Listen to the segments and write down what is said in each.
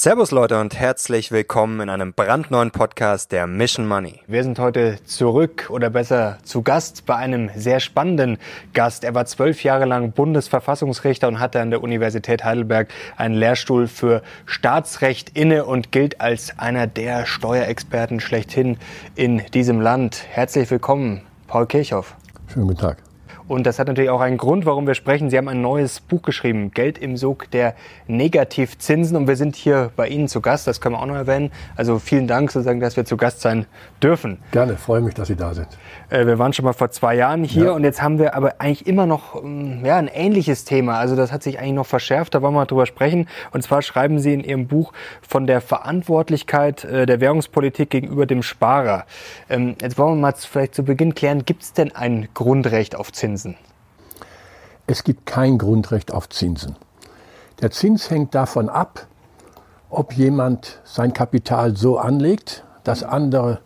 Servus Leute und herzlich willkommen in einem brandneuen Podcast der Mission Money. Wir sind heute zurück oder besser zu Gast bei einem sehr spannenden Gast. Er war zwölf Jahre lang Bundesverfassungsrichter und hatte an der Universität Heidelberg einen Lehrstuhl für Staatsrecht inne und gilt als einer der Steuerexperten schlechthin in diesem Land. Herzlich willkommen, Paul Kirchhoff. Schönen guten Tag. Und das hat natürlich auch einen Grund, warum wir sprechen. Sie haben ein neues Buch geschrieben, Geld im Sog der Negativzinsen. Und wir sind hier bei Ihnen zu Gast, das können wir auch noch erwähnen. Also vielen Dank sozusagen, dass wir zu Gast sein dürfen. Gerne, freue mich, dass Sie da sind. Äh, wir waren schon mal vor zwei Jahren hier ja. und jetzt haben wir aber eigentlich immer noch ähm, ja, ein ähnliches Thema. Also das hat sich eigentlich noch verschärft, da wollen wir mal drüber sprechen. Und zwar schreiben Sie in Ihrem Buch von der Verantwortlichkeit äh, der Währungspolitik gegenüber dem Sparer. Ähm, jetzt wollen wir mal vielleicht zu Beginn klären, gibt es denn ein Grundrecht auf Zinsen? Zinsen? Es gibt kein Grundrecht auf Zinsen. Der Zins hängt davon ab, ob jemand sein Kapital so anlegt, dass andere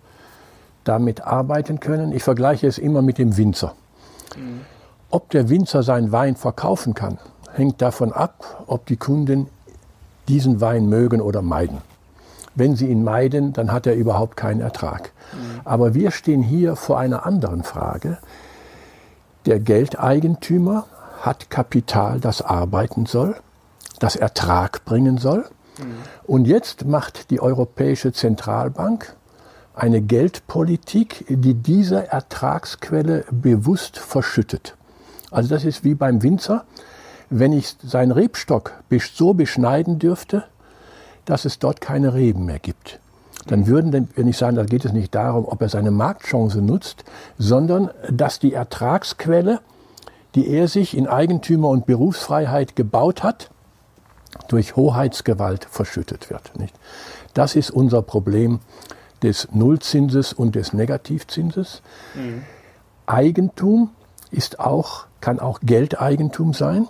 damit arbeiten können. Ich vergleiche es immer mit dem Winzer. Ob der Winzer seinen Wein verkaufen kann, hängt davon ab, ob die Kunden diesen Wein mögen oder meiden. Wenn sie ihn meiden, dann hat er überhaupt keinen Ertrag. Aber wir stehen hier vor einer anderen Frage, der Geldeigentümer hat Kapital, das arbeiten soll, das Ertrag bringen soll. Mhm. Und jetzt macht die Europäische Zentralbank eine Geldpolitik, die diese Ertragsquelle bewusst verschüttet. Also das ist wie beim Winzer, wenn ich seinen Rebstock so beschneiden dürfte, dass es dort keine Reben mehr gibt dann würden, wenn ich sagen, da geht es nicht darum, ob er seine Marktchance nutzt, sondern dass die Ertragsquelle, die er sich in Eigentümer- und Berufsfreiheit gebaut hat, durch Hoheitsgewalt verschüttet wird. Nicht? Das ist unser Problem des Nullzinses und des Negativzinses. Mhm. Eigentum ist auch, kann auch Geldeigentum sein.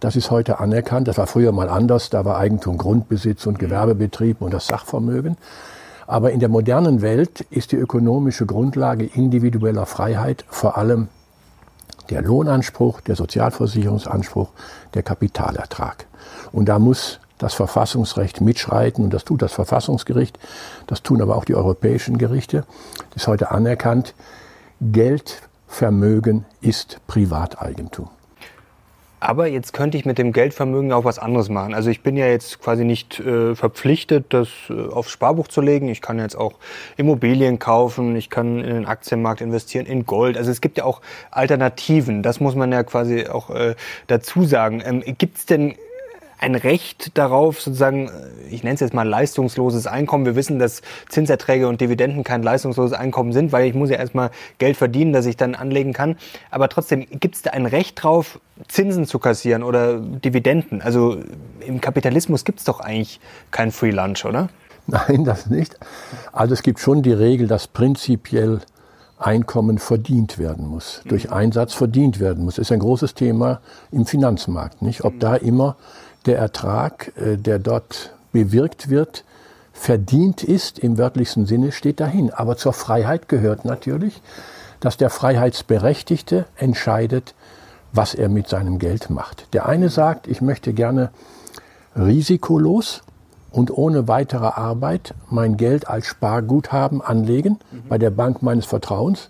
Das ist heute anerkannt. Das war früher mal anders. Da war Eigentum Grundbesitz und Gewerbebetrieb und das Sachvermögen. Aber in der modernen Welt ist die ökonomische Grundlage individueller Freiheit vor allem der Lohnanspruch, der Sozialversicherungsanspruch, der Kapitalertrag. Und da muss das Verfassungsrecht mitschreiten und das tut das Verfassungsgericht, das tun aber auch die europäischen Gerichte. Das ist heute anerkannt. Geldvermögen ist Privateigentum. Aber jetzt könnte ich mit dem Geldvermögen auch was anderes machen. Also ich bin ja jetzt quasi nicht äh, verpflichtet, das äh, aufs Sparbuch zu legen. Ich kann jetzt auch Immobilien kaufen, ich kann in den Aktienmarkt investieren, in Gold. Also es gibt ja auch Alternativen. Das muss man ja quasi auch äh, dazu sagen. Ähm, Gibt es denn ein Recht darauf, sozusagen, ich nenne es jetzt mal leistungsloses Einkommen. Wir wissen, dass Zinserträge und Dividenden kein leistungsloses Einkommen sind, weil ich muss ja erstmal Geld verdienen, dass ich dann anlegen kann. Aber trotzdem, gibt es da ein Recht drauf, Zinsen zu kassieren oder Dividenden? Also im Kapitalismus gibt es doch eigentlich kein Free Lunch, oder? Nein, das nicht. Also es gibt schon die Regel, dass prinzipiell Einkommen verdient werden muss, durch Einsatz verdient werden muss. Das ist ein großes Thema im Finanzmarkt, nicht? Ob da immer der Ertrag, äh, der dort bewirkt wird, verdient ist im wörtlichsten Sinne, steht dahin. Aber zur Freiheit gehört natürlich, dass der Freiheitsberechtigte entscheidet, was er mit seinem Geld macht. Der eine sagt, ich möchte gerne risikolos und ohne weitere Arbeit mein Geld als Sparguthaben anlegen mhm. bei der Bank meines Vertrauens.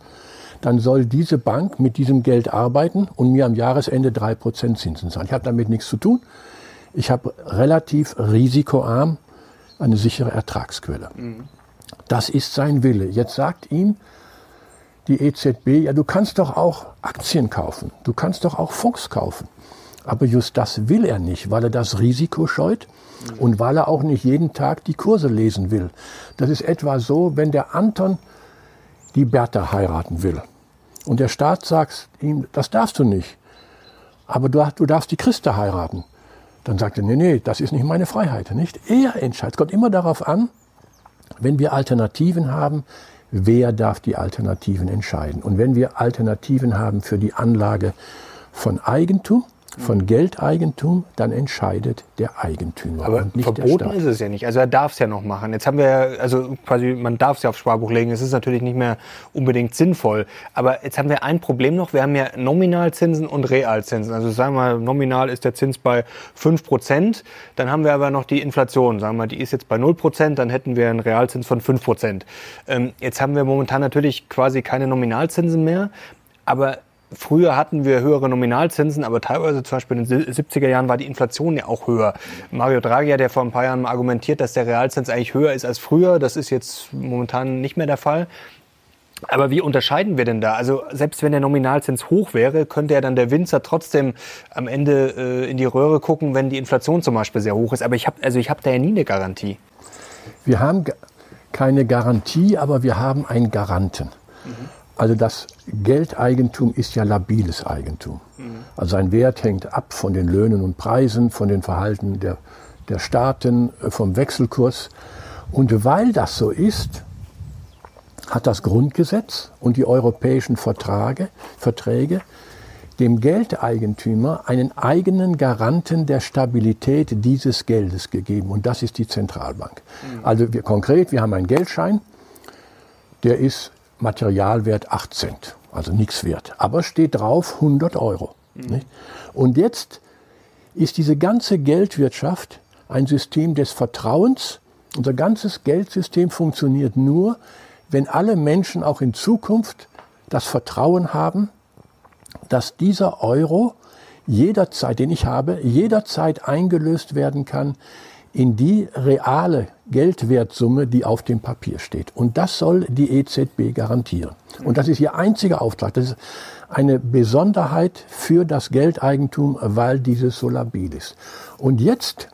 Dann soll diese Bank mit diesem Geld arbeiten und mir am Jahresende drei Prozent Zinsen zahlen. Ich habe damit nichts zu tun. Ich habe relativ risikoarm eine sichere Ertragsquelle. Das ist sein Wille. Jetzt sagt ihm die EZB, ja, du kannst doch auch Aktien kaufen, du kannst doch auch Fonds kaufen. Aber just das will er nicht, weil er das Risiko scheut und weil er auch nicht jeden Tag die Kurse lesen will. Das ist etwa so, wenn der Anton die Bertha heiraten will und der Staat sagt ihm, das darfst du nicht, aber du, du darfst die Christen heiraten, dann sagt er, nee, nee, das ist nicht meine Freiheit. Nicht? Er entscheidet. Es kommt immer darauf an, wenn wir Alternativen haben, wer darf die Alternativen entscheiden. Und wenn wir Alternativen haben für die Anlage von Eigentum, von Geldeigentum, dann entscheidet der Eigentümer. Aber und nicht verboten ist es ja nicht. Also er darf es ja noch machen. Jetzt haben wir, also quasi, man darf es ja aufs Sparbuch legen. Es ist natürlich nicht mehr unbedingt sinnvoll. Aber jetzt haben wir ein Problem noch. Wir haben ja Nominalzinsen und Realzinsen. Also sagen wir mal, nominal ist der Zins bei 5 Prozent. Dann haben wir aber noch die Inflation. Sagen wir die ist jetzt bei 0 Prozent. Dann hätten wir einen Realzins von 5 Prozent. Ähm, jetzt haben wir momentan natürlich quasi keine Nominalzinsen mehr. Aber Früher hatten wir höhere Nominalzinsen, aber teilweise zum Beispiel in den 70er Jahren war die Inflation ja auch höher. Mario Draghi hat ja vor ein paar Jahren argumentiert, dass der Realzins eigentlich höher ist als früher. Das ist jetzt momentan nicht mehr der Fall. Aber wie unterscheiden wir denn da? Also selbst wenn der Nominalzins hoch wäre, könnte ja dann der Winzer trotzdem am Ende äh, in die Röhre gucken, wenn die Inflation zum Beispiel sehr hoch ist. Aber ich habe also ich habe da ja nie eine Garantie. Wir haben keine Garantie, aber wir haben einen Garanten. Mhm. Also das Geldeigentum ist ja labiles Eigentum. Mhm. Also sein Wert hängt ab von den Löhnen und Preisen, von den Verhalten der, der Staaten, äh, vom Wechselkurs. Und weil das so ist, hat das Grundgesetz und die europäischen Vertrage, Verträge dem Geldeigentümer einen eigenen Garanten der Stabilität dieses Geldes gegeben. Und das ist die Zentralbank. Mhm. Also wir, konkret, wir haben einen Geldschein, der ist Materialwert 8 Cent, also nichts wert. Aber steht drauf 100 Euro. Mhm. Und jetzt ist diese ganze Geldwirtschaft ein System des Vertrauens. Unser ganzes Geldsystem funktioniert nur, wenn alle Menschen auch in Zukunft das Vertrauen haben, dass dieser Euro jederzeit, den ich habe, jederzeit eingelöst werden kann in die reale Geldwertsumme, die auf dem Papier steht. Und das soll die EZB garantieren. Und das ist ihr einziger Auftrag. Das ist eine Besonderheit für das Geldeigentum, weil dieses so labil ist. Und jetzt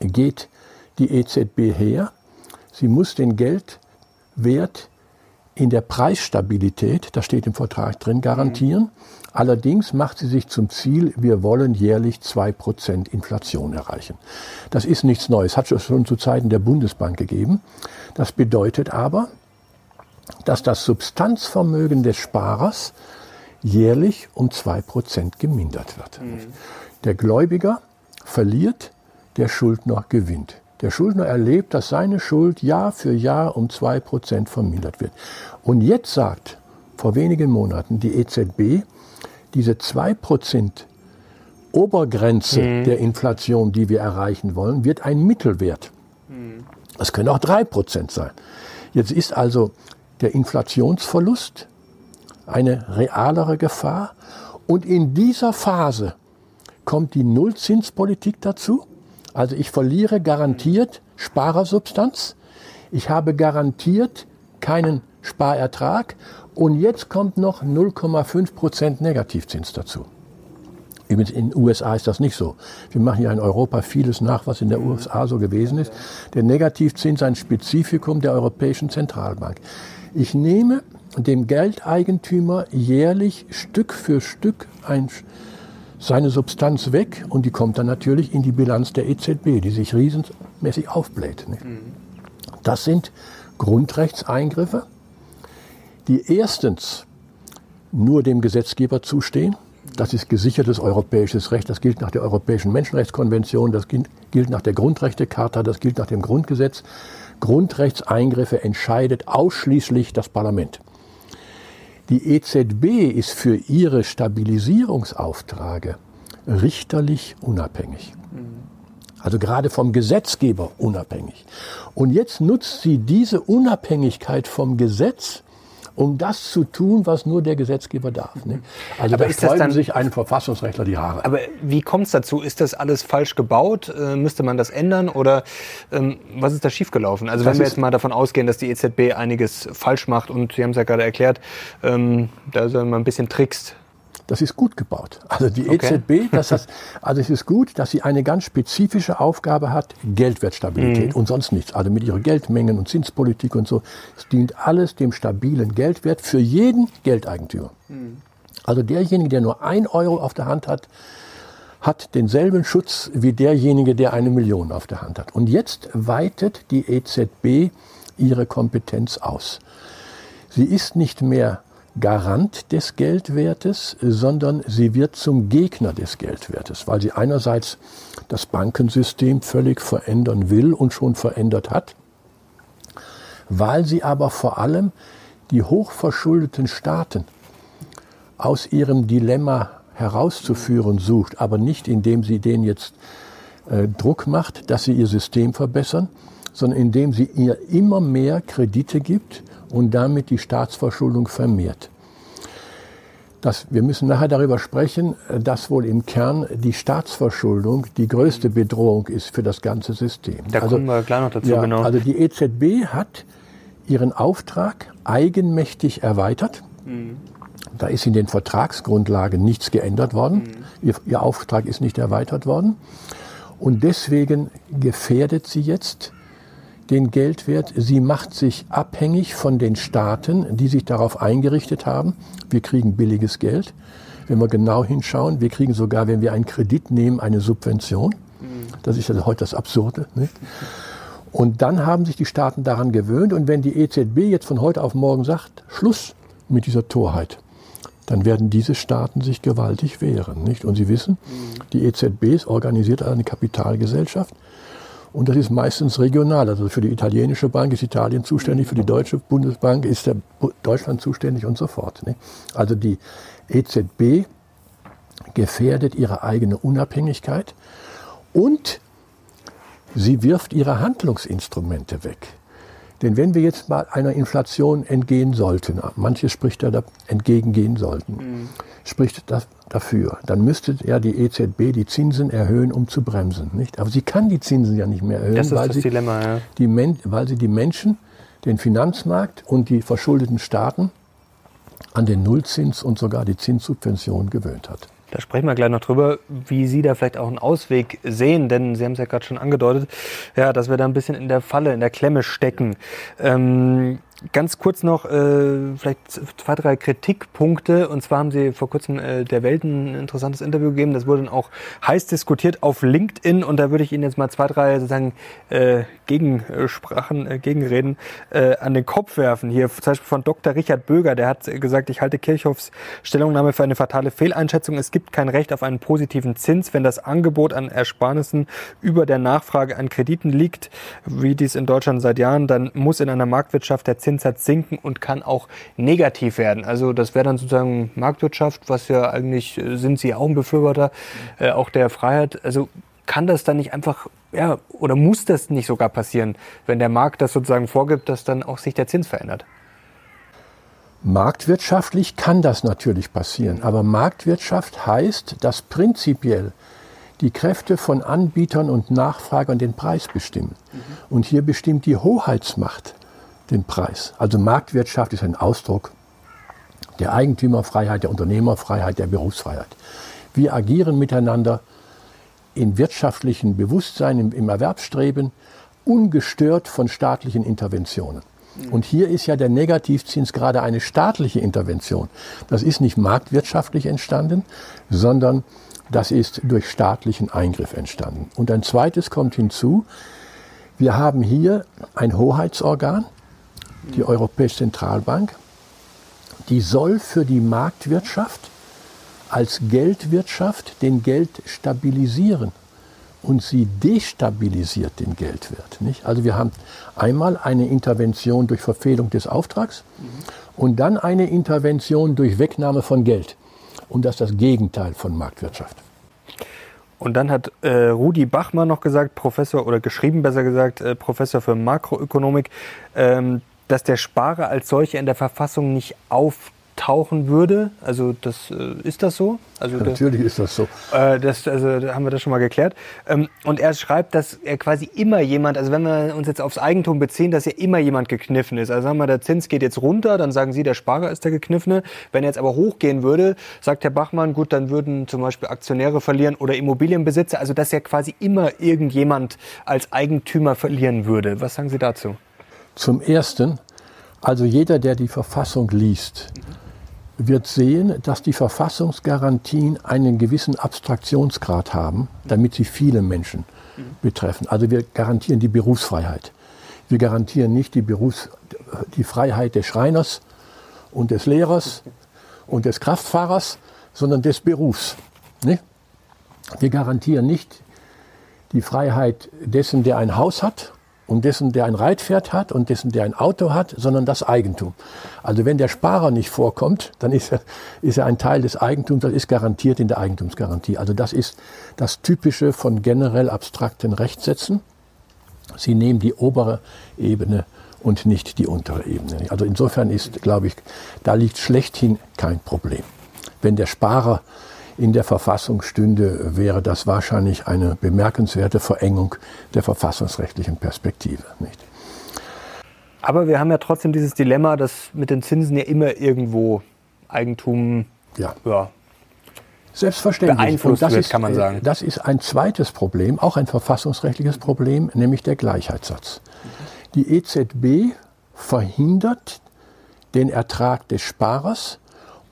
geht die EZB her. Sie muss den Geldwert in der Preisstabilität, das steht im Vertrag drin, garantieren. Allerdings macht sie sich zum Ziel, wir wollen jährlich zwei Prozent Inflation erreichen. Das ist nichts Neues, hat es schon zu Zeiten der Bundesbank gegeben. Das bedeutet aber, dass das Substanzvermögen des Sparers jährlich um zwei Prozent gemindert wird. Mhm. Der Gläubiger verliert, der Schuldner gewinnt. Der Schuldner erlebt, dass seine Schuld Jahr für Jahr um zwei Prozent vermindert wird. Und jetzt sagt vor wenigen Monaten die EZB, diese 2% Obergrenze mhm. der Inflation, die wir erreichen wollen, wird ein Mittelwert. Mhm. Das können auch 3% sein. Jetzt ist also der Inflationsverlust eine realere Gefahr. Und in dieser Phase kommt die Nullzinspolitik dazu. Also ich verliere garantiert Sparersubstanz. Ich habe garantiert keinen Sparertrag und jetzt kommt noch 0,5 Prozent Negativzins dazu. Übrigens in den USA ist das nicht so. Wir machen ja in Europa vieles nach, was in der USA so gewesen ist. Der Negativzins ist ein Spezifikum der Europäischen Zentralbank. Ich nehme dem Geldeigentümer jährlich Stück für Stück ein, seine Substanz weg und die kommt dann natürlich in die Bilanz der EZB, die sich riesenmäßig aufbläht. Mhm. Das sind Grundrechtseingriffe die erstens nur dem Gesetzgeber zustehen. Das ist gesichertes europäisches Recht. Das gilt nach der Europäischen Menschenrechtskonvention, das gilt nach der Grundrechtecharta, das gilt nach dem Grundgesetz. Grundrechtseingriffe entscheidet ausschließlich das Parlament. Die EZB ist für ihre Stabilisierungsaufträge richterlich unabhängig. Also gerade vom Gesetzgeber unabhängig. Und jetzt nutzt sie diese Unabhängigkeit vom Gesetz, um das zu tun, was nur der Gesetzgeber darf. Ne? Also aber da sträuben dann, sich ein Verfassungsrechtler die Haare. Aber wie kommt es dazu? Ist das alles falsch gebaut? Äh, müsste man das ändern? Oder ähm, was ist da schiefgelaufen? Also das wenn wir jetzt mal davon ausgehen, dass die EZB einiges falsch macht und Sie haben es ja gerade erklärt, ähm, da soll man ein bisschen trickst. Das ist gut gebaut. Also die okay. EZB, das heißt, also es ist gut, dass sie eine ganz spezifische Aufgabe hat, Geldwertstabilität mhm. und sonst nichts. Also mit ihren Geldmengen und Zinspolitik und so. Es dient alles dem stabilen Geldwert für jeden Geldeigentümer. Mhm. Also derjenige, der nur ein Euro auf der Hand hat, hat denselben Schutz wie derjenige, der eine Million auf der Hand hat. Und jetzt weitet die EZB ihre Kompetenz aus. Sie ist nicht mehr Garant des Geldwertes, sondern sie wird zum Gegner des Geldwertes, weil sie einerseits das Bankensystem völlig verändern will und schon verändert hat, weil sie aber vor allem die hochverschuldeten Staaten aus ihrem Dilemma herauszuführen sucht, aber nicht indem sie denen jetzt äh, Druck macht, dass sie ihr System verbessern, sondern indem sie ihr immer mehr Kredite gibt und damit die Staatsverschuldung vermehrt. Das, wir müssen nachher darüber sprechen, dass wohl im Kern die Staatsverschuldung die größte Bedrohung ist für das ganze System. Da also, kommen wir gleich noch dazu. Ja, genau. Also die EZB hat ihren Auftrag eigenmächtig erweitert. Mhm. Da ist in den Vertragsgrundlagen nichts geändert worden. Mhm. Ihr, ihr, Auftrag ist nicht erweitert worden. Und deswegen gefährdet sie jetzt den Geldwert. Sie macht sich abhängig von den Staaten, die sich darauf eingerichtet haben. Wir kriegen billiges Geld. Wenn wir genau hinschauen, wir kriegen sogar, wenn wir einen Kredit nehmen, eine Subvention. Das ist ja heute das Absurde. Nicht? Und dann haben sich die Staaten daran gewöhnt. Und wenn die EZB jetzt von heute auf morgen sagt, Schluss mit dieser Torheit, dann werden diese Staaten sich gewaltig wehren. Nicht? Und Sie wissen, die EZB ist organisiert eine Kapitalgesellschaft und das ist meistens regional. Also für die italienische Bank ist Italien zuständig, für die deutsche Bundesbank ist der Deutschland zuständig und so fort. Nicht? Also die EZB gefährdet ihre eigene Unabhängigkeit und sie wirft ihre Handlungsinstrumente weg. Denn wenn wir jetzt mal einer Inflation entgehen sollten, manche spricht da entgegengehen sollten, mhm. spricht das dafür, dann müsste ja die EZB die Zinsen erhöhen, um zu bremsen. Nicht? Aber sie kann die Zinsen ja nicht mehr erhöhen, weil, das sie Dilemma, ja. die weil sie die Menschen, den Finanzmarkt und die verschuldeten Staaten an den Nullzins und sogar die Zinssubvention gewöhnt hat. Da sprechen wir gleich noch drüber, wie Sie da vielleicht auch einen Ausweg sehen, denn Sie haben es ja gerade schon angedeutet, ja, dass wir da ein bisschen in der Falle, in der Klemme stecken. Ähm, Ganz kurz noch äh, vielleicht zwei, drei Kritikpunkte. Und zwar haben Sie vor kurzem äh, der Welt ein interessantes Interview gegeben. Das wurde dann auch heiß diskutiert auf LinkedIn. Und da würde ich Ihnen jetzt mal zwei, drei sozusagen äh, Gegensprachen, äh, Gegenreden äh, an den Kopf werfen. Hier zum Beispiel von Dr. Richard Böger. Der hat gesagt, ich halte Kirchhoffs Stellungnahme für eine fatale Fehleinschätzung. Es gibt kein Recht auf einen positiven Zins, wenn das Angebot an Ersparnissen über der Nachfrage an Krediten liegt, wie dies in Deutschland seit Jahren. Dann muss in einer Marktwirtschaft der Zins Zinssatz sinken und kann auch negativ werden. Also das wäre dann sozusagen Marktwirtschaft, was ja eigentlich äh, sind Sie auch ein Befürworter äh, auch der Freiheit. Also kann das dann nicht einfach, ja, oder muss das nicht sogar passieren, wenn der Markt das sozusagen vorgibt, dass dann auch sich der Zins verändert? Marktwirtschaftlich kann das natürlich passieren, aber Marktwirtschaft heißt, dass prinzipiell die Kräfte von Anbietern und Nachfragern den Preis bestimmen. Mhm. Und hier bestimmt die Hoheitsmacht den Preis. Also Marktwirtschaft ist ein Ausdruck der Eigentümerfreiheit, der Unternehmerfreiheit, der Berufsfreiheit. Wir agieren miteinander in wirtschaftlichen Bewusstsein, im, im Erwerbsstreben, ungestört von staatlichen Interventionen. Und hier ist ja der Negativzins gerade eine staatliche Intervention. Das ist nicht marktwirtschaftlich entstanden, sondern das ist durch staatlichen Eingriff entstanden. Und ein zweites kommt hinzu. Wir haben hier ein Hoheitsorgan, die Europäische Zentralbank, die soll für die Marktwirtschaft als Geldwirtschaft den Geld stabilisieren und sie destabilisiert den Geldwert. Nicht? Also wir haben einmal eine Intervention durch Verfehlung des Auftrags mhm. und dann eine Intervention durch Wegnahme von Geld. Und das ist das Gegenteil von Marktwirtschaft. Und dann hat äh, Rudi Bachmann noch gesagt, Professor oder geschrieben besser gesagt, äh, Professor für Makroökonomik, ähm, dass der Sparer als solcher in der Verfassung nicht auf auftauchen würde. Also das äh, ist das so? Also ja, natürlich ist das so. Äh, das, also da haben wir das schon mal geklärt. Ähm, und er schreibt, dass er quasi immer jemand, also wenn wir uns jetzt aufs Eigentum beziehen, dass ja immer jemand gekniffen ist. Also sagen wir, der Zins geht jetzt runter, dann sagen Sie, der Sparer ist der Gekniffene. Wenn er jetzt aber hochgehen würde, sagt Herr Bachmann, gut, dann würden zum Beispiel Aktionäre verlieren oder Immobilienbesitzer. Also dass ja quasi immer irgendjemand als Eigentümer verlieren würde. Was sagen Sie dazu? Zum Ersten, also jeder, der die Verfassung liest, wird sehen, dass die Verfassungsgarantien einen gewissen Abstraktionsgrad haben, damit sie viele Menschen betreffen. Also wir garantieren die Berufsfreiheit. Wir garantieren nicht die, Berufs-, die Freiheit des Schreiners und des Lehrers und des Kraftfahrers, sondern des Berufs. Nicht? Wir garantieren nicht die Freiheit dessen, der ein Haus hat und dessen, der ein Reitpferd hat und dessen, der ein Auto hat, sondern das Eigentum. Also wenn der Sparer nicht vorkommt, dann ist er, ist er ein Teil des Eigentums, das ist garantiert in der Eigentumsgarantie. Also das ist das Typische von generell abstrakten Rechtssätzen. Sie nehmen die obere Ebene und nicht die untere Ebene. Also insofern ist, glaube ich, da liegt schlechthin kein Problem. Wenn der Sparer in der Verfassung stünde, wäre das wahrscheinlich eine bemerkenswerte Verengung der verfassungsrechtlichen Perspektive. Nicht? Aber wir haben ja trotzdem dieses Dilemma, dass mit den Zinsen ja immer irgendwo Eigentum ja. ja Selbstverständlich. beeinflusst das wird, ist, kann man sagen. Das ist ein zweites Problem, auch ein verfassungsrechtliches Problem, nämlich der Gleichheitssatz. Die EZB verhindert den Ertrag des Sparers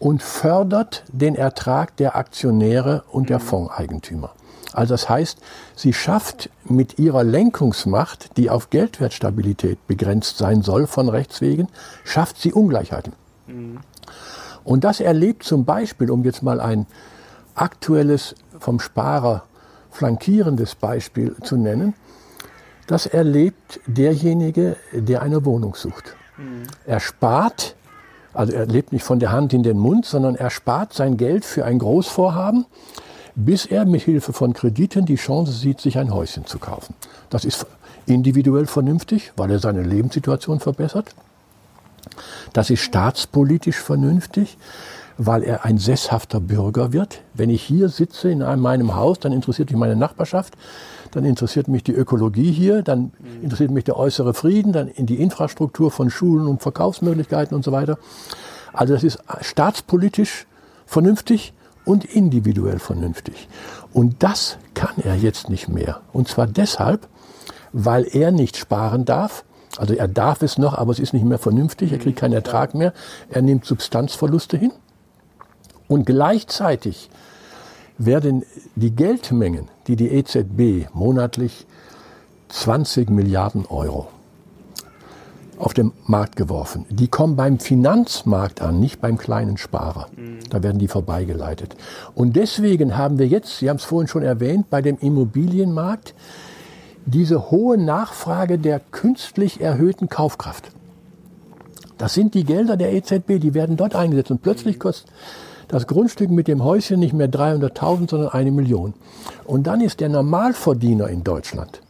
und fördert den Ertrag der Aktionäre und der Fondseigentümer. Also das heißt, sie schafft mit ihrer Lenkungsmacht, die auf Geldwertstabilität begrenzt sein soll von Rechts wegen, schafft sie Ungleichheiten. Mhm. Und das erlebt zum Beispiel, um jetzt mal ein aktuelles vom Sparer flankierendes Beispiel zu nennen, das erlebt derjenige, der eine Wohnung sucht. Mhm. Er spart also er lebt nicht von der Hand in den Mund, sondern er spart sein Geld für ein Großvorhaben, bis er mit Hilfe von Krediten die Chance sieht, sich ein Häuschen zu kaufen. Das ist individuell vernünftig, weil er seine Lebenssituation verbessert. Das ist staatspolitisch vernünftig, weil er ein sesshafter Bürger wird. Wenn ich hier sitze in meinem Haus, dann interessiert mich meine Nachbarschaft, dann interessiert mich die Ökologie hier, dann interessiert mich der äußere Frieden, dann in die Infrastruktur von Schulen und Verkaufsmöglichkeiten und so weiter. Also das ist staatspolitisch vernünftig und individuell vernünftig. Und das kann er jetzt nicht mehr. Und zwar deshalb, weil er nicht sparen darf. Also er darf es noch, aber es ist nicht mehr vernünftig. Er kriegt keinen Ertrag mehr. Er nimmt Substanzverluste hin. Und gleichzeitig werden die Geldmengen, die die EZB monatlich 20 Milliarden Euro auf den Markt geworfen. Die kommen beim Finanzmarkt an, nicht beim kleinen Sparer. Da werden die vorbeigeleitet. Und deswegen haben wir jetzt, Sie haben es vorhin schon erwähnt, bei dem Immobilienmarkt diese hohe Nachfrage der künstlich erhöhten Kaufkraft. Das sind die Gelder der EZB, die werden dort eingesetzt. Und plötzlich kostet das Grundstück mit dem Häuschen nicht mehr 300.000, sondern eine Million. Und dann ist der Normalverdiener in Deutschland,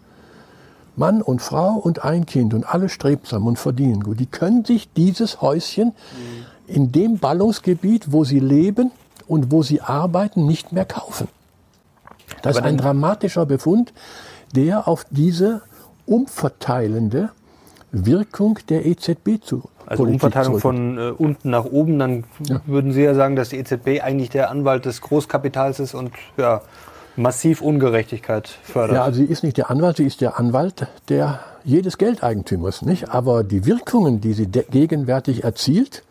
Mann und Frau und ein Kind und alle strebsam und verdienen gut, die können sich dieses Häuschen in dem Ballungsgebiet, wo sie leben und wo sie arbeiten, nicht mehr kaufen. Das ist ein dramatischer Befund, der auf diese umverteilende Wirkung der EZB zu also Politik Umverteilung von äh, unten nach oben, dann ja. würden Sie ja sagen, dass die EZB eigentlich der Anwalt des Großkapitals ist und ja, massiv Ungerechtigkeit fördert. Ja, also sie ist nicht der Anwalt, sie ist der Anwalt der jedes Geldeigentümers, nicht? Aber die Wirkungen, die sie gegenwärtig erzielt,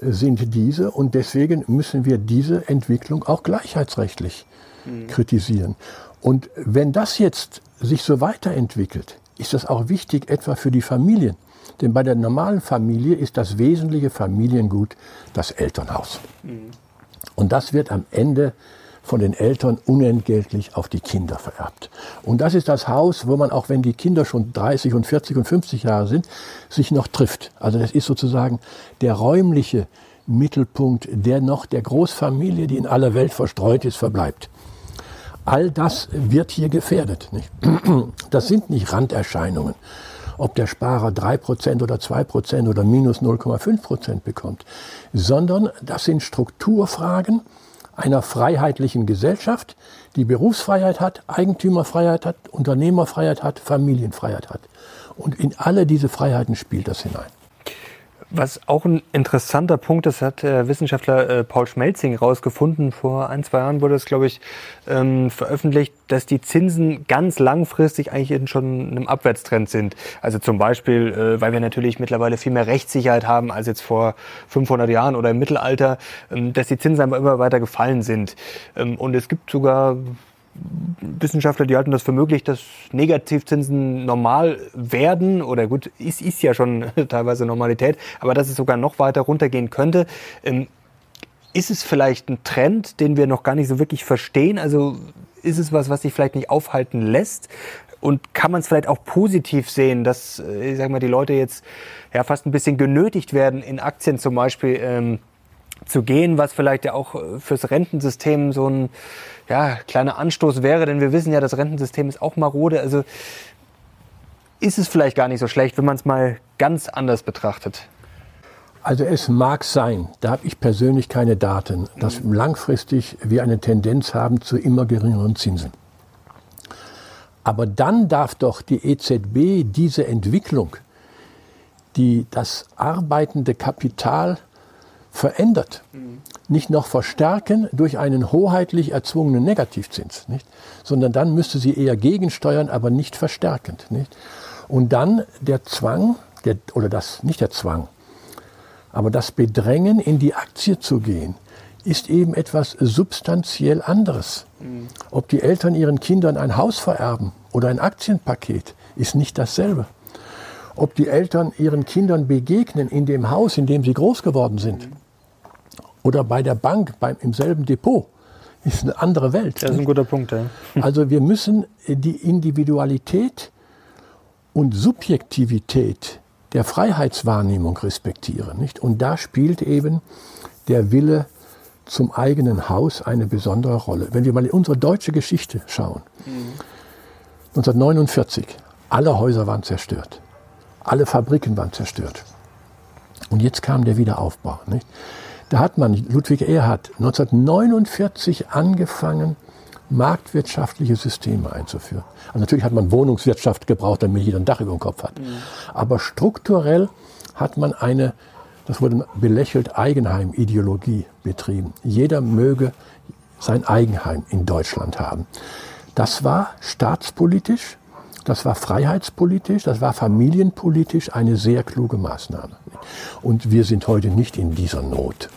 äh, sind diese und deswegen müssen wir diese Entwicklung auch gleichheitsrechtlich mhm. kritisieren. Und wenn das jetzt sich so weiterentwickelt, ist das auch wichtig etwa für die Familien. Denn bei der normalen Familie ist das wesentliche Familiengut das Elternhaus. Mhm. Und das wird am Ende von den Eltern unentgeltlich auf die Kinder vererbt. Und das ist das Haus, wo man auch wenn die Kinder schon 30 und 40 und 50 Jahre sind, sich noch trifft. Also das ist sozusagen der räumliche Mittelpunkt, der noch der Großfamilie, die in aller Welt verstreut ist, verbleibt. All das wird hier gefährdet. Nicht? Das sind nicht Randerscheinungen. Ob der Sparer 3% oder 2% oder minus 0,5% bekommt, sondern das sind Strukturfragen einer freiheitlichen Gesellschaft, die Berufsfreiheit hat, Eigentümerfreiheit hat, Unternehmerfreiheit hat, Familienfreiheit hat. Und in alle diese Freiheiten spielt das hinein. Was auch ein interessanter Punkt ist, hat der Wissenschaftler äh, Paul Schmelzing herausgefunden. Vor ein, zwei Jahren wurde es, glaube ich, ähm, veröffentlicht, dass die Zinsen ganz langfristig eigentlich schon in einem Abwärtstrend sind. Also zum Beispiel, äh, weil wir natürlich mittlerweile viel mehr Rechtssicherheit haben als jetzt vor 500 Jahren oder im Mittelalter, ähm, dass die Zinsen einfach immer weiter gefallen sind. Ähm, und es gibt sogar Wissenschaftler, die halten das für möglich, dass Negativzinsen normal werden oder gut, ist, ist ja schon teilweise Normalität, aber dass es sogar noch weiter runtergehen könnte. Ähm, ist es vielleicht ein Trend, den wir noch gar nicht so wirklich verstehen? Also ist es was, was sich vielleicht nicht aufhalten lässt? Und kann man es vielleicht auch positiv sehen, dass, äh, ich sag mal, die Leute jetzt ja fast ein bisschen genötigt werden, in Aktien zum Beispiel ähm, zu gehen, was vielleicht ja auch äh, fürs Rentensystem so ein ja, kleiner Anstoß wäre, denn wir wissen ja, das Rentensystem ist auch marode. Also ist es vielleicht gar nicht so schlecht, wenn man es mal ganz anders betrachtet. Also es mag sein, da habe ich persönlich keine Daten, dass mhm. langfristig wir eine Tendenz haben zu immer geringeren Zinsen. Aber dann darf doch die EZB diese Entwicklung, die das arbeitende Kapital verändert, nicht noch verstärken durch einen hoheitlich erzwungenen Negativzins, nicht? sondern dann müsste sie eher gegensteuern, aber nicht verstärkend. Nicht? Und dann der Zwang, der, oder das, nicht der Zwang, aber das Bedrängen, in die Aktie zu gehen, ist eben etwas substanziell anderes. Ob die Eltern ihren Kindern ein Haus vererben oder ein Aktienpaket, ist nicht dasselbe. Ob die Eltern ihren Kindern begegnen in dem Haus, in dem sie groß geworden sind, oder bei der Bank beim, im selben Depot ist eine andere Welt. Das ist ein guter Punkt. Ja. Also wir müssen die Individualität und Subjektivität der Freiheitswahrnehmung respektieren. Nicht? Und da spielt eben der Wille zum eigenen Haus eine besondere Rolle. Wenn wir mal in unsere deutsche Geschichte schauen. Mhm. 1949, alle Häuser waren zerstört. Alle Fabriken waren zerstört. Und jetzt kam der Wiederaufbau. Nicht? Da hat man, Ludwig Erhard, 1949 angefangen, marktwirtschaftliche Systeme einzuführen. Also natürlich hat man Wohnungswirtschaft gebraucht, damit jeder ein Dach über dem Kopf hat. Mhm. Aber strukturell hat man eine, das wurde belächelt, Eigenheimideologie betrieben. Jeder möge sein Eigenheim in Deutschland haben. Das war staatspolitisch, das war freiheitspolitisch, das war familienpolitisch eine sehr kluge Maßnahme. Und wir sind heute nicht in dieser Not.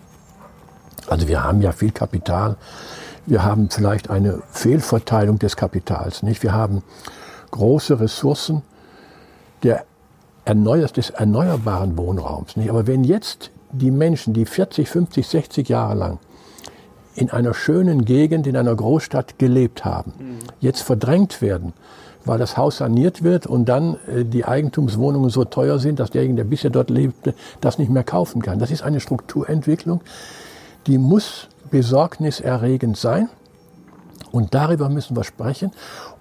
Also wir haben ja viel Kapital. Wir haben vielleicht eine Fehlverteilung des Kapitals, nicht? Wir haben große Ressourcen der erneuert, des erneuerbaren Wohnraums, nicht? Aber wenn jetzt die Menschen, die 40, 50, 60 Jahre lang in einer schönen Gegend, in einer Großstadt gelebt haben, mhm. jetzt verdrängt werden, weil das Haus saniert wird und dann äh, die Eigentumswohnungen so teuer sind, dass derjenige, der bisher dort lebte, das nicht mehr kaufen kann. Das ist eine Strukturentwicklung, die muss besorgniserregend sein. Und darüber müssen wir sprechen.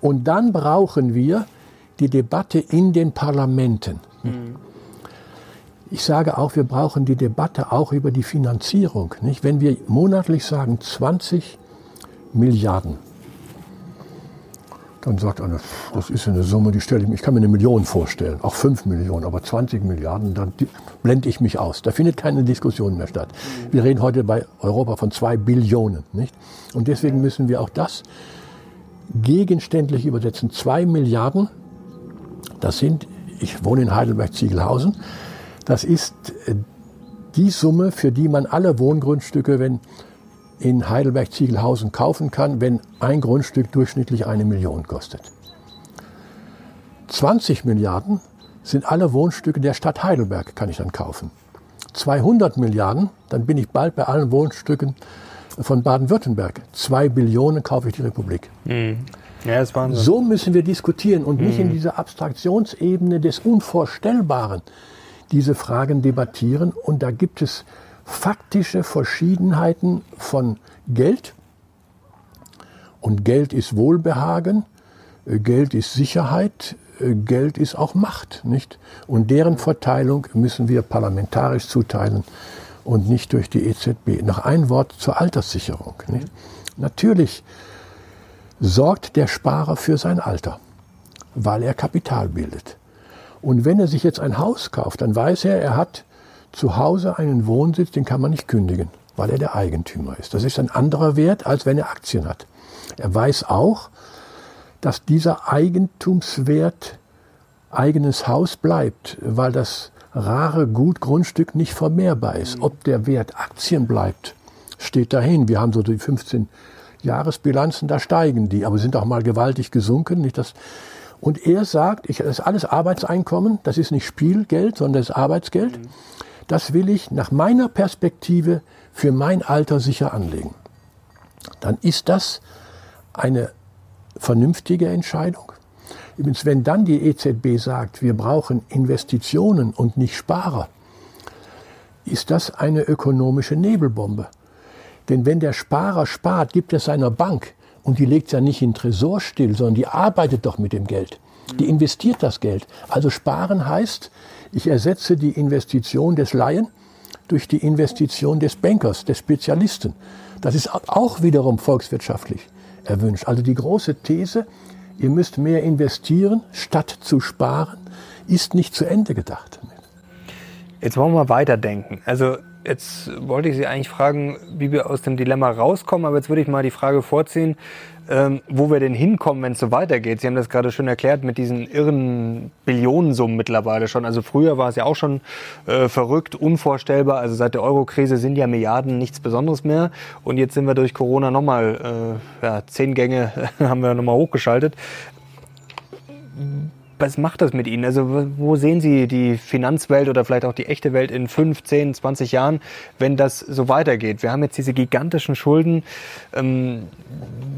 Und dann brauchen wir die Debatte in den Parlamenten. Mhm. Ich sage auch, wir brauchen die Debatte auch über die Finanzierung. Nicht? Wenn wir monatlich sagen 20 Milliarden dann sagt einer, das ist eine Summe, die stelle ich mir, ich kann mir eine Million vorstellen, auch fünf Millionen, aber 20 Milliarden, dann blende ich mich aus. Da findet keine Diskussion mehr statt. Wir reden heute bei Europa von zwei Billionen, nicht? Und deswegen müssen wir auch das gegenständlich übersetzen. Zwei Milliarden, das sind, ich wohne in Heidelberg-Ziegelhausen, das ist äh, die Summe, für die man alle Wohngrundstücke, wenn in Heidelberg-Ziegelhausen kaufen kann, wenn ein Grundstück durchschnittlich eine Million kostet. 20 Milliarden sind alle Wohnstücke der Stadt Heidelberg, kann ich dann kaufen. 200 Milliarden, dann bin ich bald bei allen Wohnstücken von Baden-Württemberg. Zwei Billionen kaufe ich die Republik. Mhm. Ja. So müssen wir diskutieren und mhm. nicht in mhm. dieser Abstraktionsebene des Unvorstellbaren diese Fragen debattieren. Und da gibt es faktische Verschiedenheiten von Geld. Und Geld ist Wohlbehagen, äh, Geld ist Sicherheit, äh, Geld ist auch Macht, nicht? Und deren Verteilung müssen wir parlamentarisch zuteilen und nicht durch die EZB. Noch ein Wort zur Alterssicherung. Nicht? Natürlich sorgt der Sparer für sein Alter, weil er Kapital bildet. Und wenn er sich jetzt ein Haus kauft, dann weiß er, er hat zu Hause einen Wohnsitz, den kann man nicht kündigen, weil er der Eigentümer ist. Das ist ein anderer Wert, als wenn er Aktien hat. Er weiß auch, dass dieser Eigentumswert eigenes Haus bleibt, weil das rare Gut Grundstück nicht vermehrbar ist. Ob der Wert Aktien bleibt, steht dahin. Wir haben so die 15 Jahresbilanzen, da steigen die, aber sind auch mal gewaltig gesunken. Nicht das und er sagt, ich, das ist alles Arbeitseinkommen, das ist nicht Spielgeld, sondern das ist Arbeitsgeld. Das will ich nach meiner Perspektive für mein Alter sicher anlegen. Dann ist das eine vernünftige Entscheidung. Übrigens, wenn dann die EZB sagt, wir brauchen Investitionen und nicht Sparer, ist das eine ökonomische Nebelbombe. Denn wenn der Sparer spart, gibt es seiner Bank und die legt ja nicht in den Tresor still, sondern die arbeitet doch mit dem Geld. Die investiert das Geld. Also sparen heißt, ich ersetze die Investition des Laien durch die Investition des Bankers, des Spezialisten. Das ist auch wiederum volkswirtschaftlich erwünscht. Also die große These, ihr müsst mehr investieren, statt zu sparen, ist nicht zu Ende gedacht. Jetzt wollen wir weiterdenken. Also jetzt wollte ich Sie eigentlich fragen, wie wir aus dem Dilemma rauskommen, aber jetzt würde ich mal die Frage vorziehen, ähm, wo wir denn hinkommen, wenn es so weitergeht. Sie haben das gerade schön erklärt mit diesen irren Billionensummen mittlerweile schon. Also früher war es ja auch schon äh, verrückt, unvorstellbar. Also seit der Euro-Krise sind ja Milliarden nichts Besonderes mehr. Und jetzt sind wir durch Corona nochmal, äh, ja, zehn Gänge haben wir nochmal hochgeschaltet was macht das mit Ihnen? Also wo sehen Sie die Finanzwelt oder vielleicht auch die echte Welt in 5, 10, 20 Jahren, wenn das so weitergeht? Wir haben jetzt diese gigantischen Schulden. Ähm,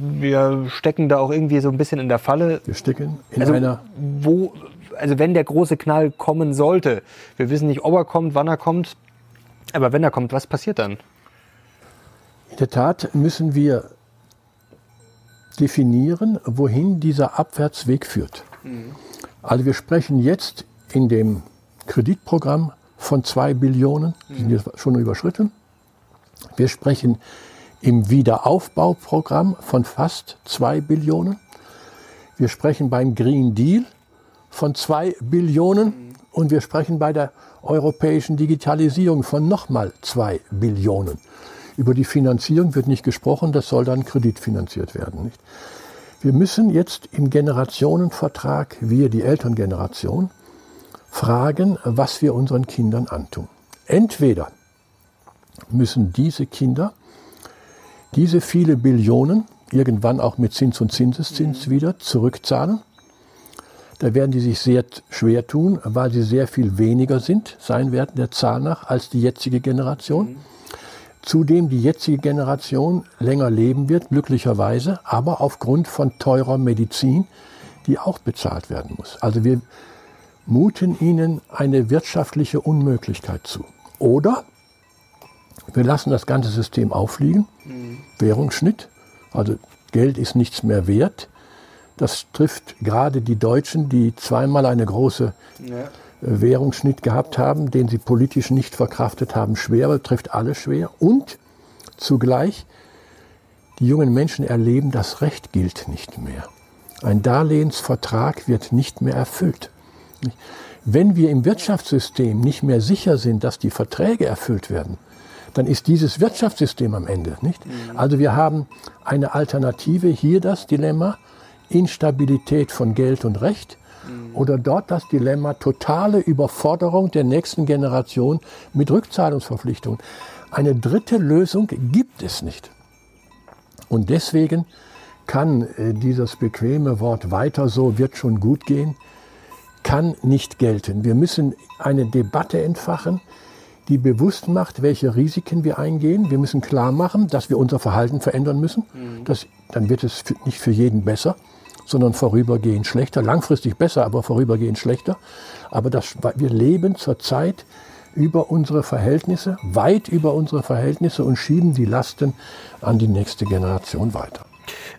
wir stecken da auch irgendwie so ein bisschen in der Falle. Wir stecken in also, einer... Wo, also wenn der große Knall kommen sollte, wir wissen nicht, ob er kommt, wann er kommt, aber wenn er kommt, was passiert dann? In der Tat müssen wir definieren, wohin dieser Abwärtsweg führt. Mhm. Also wir sprechen jetzt in dem Kreditprogramm von zwei Billionen, die sind jetzt schon überschritten. Wir sprechen im Wiederaufbauprogramm von fast zwei Billionen. Wir sprechen beim Green Deal von zwei Billionen und wir sprechen bei der europäischen Digitalisierung von nochmal zwei Billionen. Über die Finanzierung wird nicht gesprochen, das soll dann kreditfinanziert werden. Nicht? Wir müssen jetzt im Generationenvertrag, wir die Elterngeneration, fragen, was wir unseren Kindern antun. Entweder müssen diese Kinder diese viele Billionen irgendwann auch mit Zins und Zinseszins mhm. wieder zurückzahlen. Da werden die sich sehr schwer tun, weil sie sehr viel weniger sind, sein werden der Zahl nach, als die jetzige Generation. Zudem die jetzige Generation länger leben wird, glücklicherweise, aber aufgrund von teurer Medizin, die auch bezahlt werden muss. Also wir muten ihnen eine wirtschaftliche Unmöglichkeit zu. Oder wir lassen das ganze System aufliegen, mhm. Währungsschnitt, also Geld ist nichts mehr wert. Das trifft gerade die Deutschen, die zweimal eine große ja. Währungsschnitt gehabt haben, den sie politisch nicht verkraftet haben, schwer, trifft alle schwer. Und zugleich, die jungen Menschen erleben, das Recht gilt nicht mehr. Ein Darlehensvertrag wird nicht mehr erfüllt. Wenn wir im Wirtschaftssystem nicht mehr sicher sind, dass die Verträge erfüllt werden, dann ist dieses Wirtschaftssystem am Ende. Nicht? Mhm. Also wir haben eine Alternative, hier das Dilemma, Instabilität von Geld und Recht. Oder dort das Dilemma totale Überforderung der nächsten Generation mit Rückzahlungsverpflichtungen. Eine dritte Lösung gibt es nicht. Und deswegen kann äh, dieses bequeme Wort weiter so wird schon gut gehen, kann nicht gelten. Wir müssen eine Debatte entfachen, die bewusst macht, welche Risiken wir eingehen. Wir müssen klar machen, dass wir unser Verhalten verändern müssen. Mhm. Das, dann wird es nicht für jeden besser sondern vorübergehend schlechter. Langfristig besser, aber vorübergehend schlechter. Aber das, wir leben zurzeit über unsere Verhältnisse, weit über unsere Verhältnisse und schieben die Lasten an die nächste Generation weiter.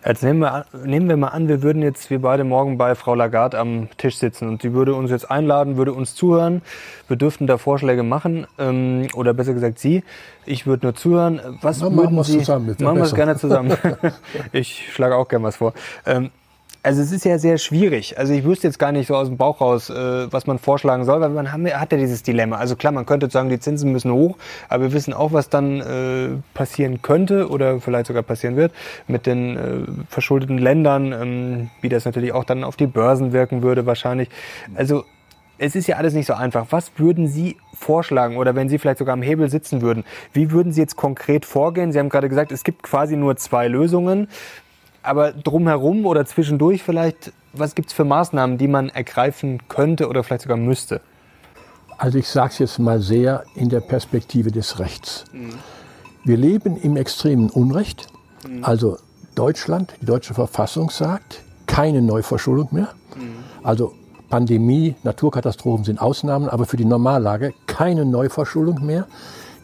Jetzt nehmen wir, nehmen wir mal an, wir würden jetzt, wir beide morgen bei Frau Lagarde am Tisch sitzen und sie würde uns jetzt einladen, würde uns zuhören. Wir dürften da Vorschläge machen, ähm, oder besser gesagt Sie. Ich würde nur zuhören. Was Na, würden machen wir Sie? zusammen, Machen wir es gerne zusammen. ich schlage auch gerne was vor. Ähm, also es ist ja sehr schwierig. Also ich wüsste jetzt gar nicht so aus dem Bauch raus, äh, was man vorschlagen soll, weil man haben, hat ja dieses Dilemma. Also klar, man könnte sagen, die Zinsen müssen hoch, aber wir wissen auch, was dann äh, passieren könnte oder vielleicht sogar passieren wird mit den äh, verschuldeten Ländern, ähm, wie das natürlich auch dann auf die Börsen wirken würde wahrscheinlich. Also es ist ja alles nicht so einfach. Was würden Sie vorschlagen oder wenn Sie vielleicht sogar am Hebel sitzen würden, wie würden Sie jetzt konkret vorgehen? Sie haben gerade gesagt, es gibt quasi nur zwei Lösungen. Aber drumherum oder zwischendurch vielleicht, was gibt es für Maßnahmen, die man ergreifen könnte oder vielleicht sogar müsste? Also ich sage es jetzt mal sehr in der Perspektive des Rechts. Wir leben im extremen Unrecht. Also Deutschland, die deutsche Verfassung sagt, keine Neuverschuldung mehr. Also Pandemie, Naturkatastrophen sind Ausnahmen, aber für die Normallage keine Neuverschuldung mehr.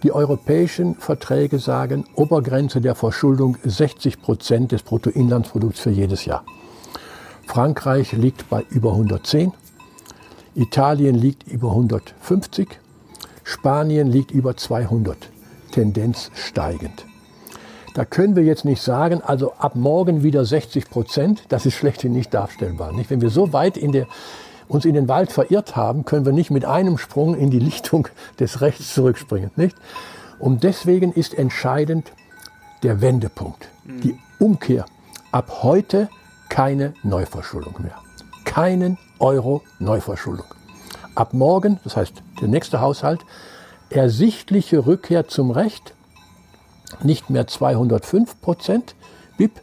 Die europäischen Verträge sagen, Obergrenze der Verschuldung 60 Prozent des Bruttoinlandsprodukts für jedes Jahr. Frankreich liegt bei über 110, Italien liegt über 150, Spanien liegt über 200, Tendenz steigend. Da können wir jetzt nicht sagen, also ab morgen wieder 60 Prozent, das ist schlechthin nicht darstellbar. Nicht? Wenn wir so weit in der, uns in den Wald verirrt haben, können wir nicht mit einem Sprung in die Lichtung des Rechts zurückspringen. Nicht? Und deswegen ist entscheidend der Wendepunkt, die Umkehr. Ab heute keine Neuverschuldung mehr. Keinen Euro Neuverschuldung. Ab morgen, das heißt der nächste Haushalt, ersichtliche Rückkehr zum Recht, nicht mehr 205 Prozent BIP,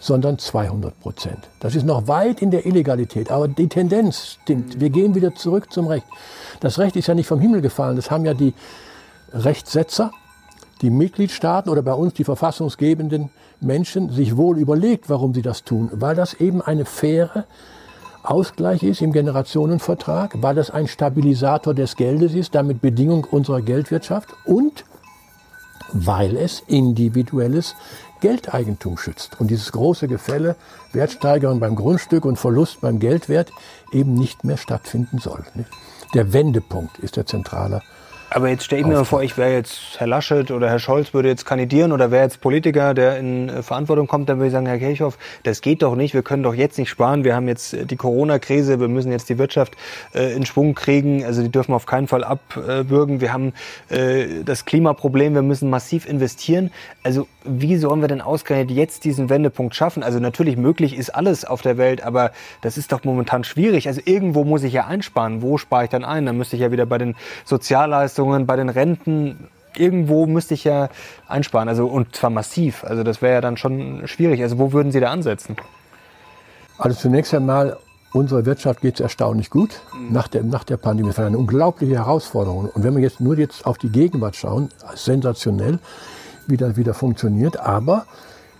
sondern 200 Prozent. Das ist noch weit in der Illegalität, aber die Tendenz stimmt. Wir gehen wieder zurück zum Recht. Das Recht ist ja nicht vom Himmel gefallen, das haben ja die Rechtssetzer, die Mitgliedstaaten oder bei uns die verfassungsgebenden Menschen sich wohl überlegt, warum sie das tun. Weil das eben eine faire Ausgleich ist im Generationenvertrag, weil das ein Stabilisator des Geldes ist, damit Bedingung unserer Geldwirtschaft und weil es individuelles Geldeigentum schützt und dieses große Gefälle Wertsteigerung beim Grundstück und Verlust beim Geldwert eben nicht mehr stattfinden soll. Der Wendepunkt ist der zentrale Aber jetzt stell ich mir mal vor, ich wäre jetzt Herr Laschet oder Herr Scholz würde jetzt kandidieren oder wäre jetzt Politiker, der in äh, Verantwortung kommt, dann würde ich sagen, Herr Kirchhoff, das geht doch nicht, wir können doch jetzt nicht sparen, wir haben jetzt äh, die Corona-Krise, wir müssen jetzt die Wirtschaft äh, in Schwung kriegen, also die dürfen wir auf keinen Fall abwürgen, wir haben äh, das Klimaproblem, wir müssen massiv investieren. Also wie sollen wir denn ausgerechnet jetzt diesen Wendepunkt schaffen? Also natürlich möglich ist alles auf der Welt, aber das ist doch momentan schwierig. Also irgendwo muss ich ja einsparen. Wo spare ich dann ein? Dann müsste ich ja wieder bei den Sozialleistungen, bei den Renten, irgendwo müsste ich ja einsparen. Also und zwar massiv. Also das wäre ja dann schon schwierig. Also wo würden Sie da ansetzen? Also zunächst einmal, unserer Wirtschaft geht es erstaunlich gut nach, der, nach der Pandemie. Das war eine unglaubliche Herausforderung. Und wenn wir jetzt nur jetzt auf die Gegenwart schauen, sensationell, wie das wieder funktioniert. Aber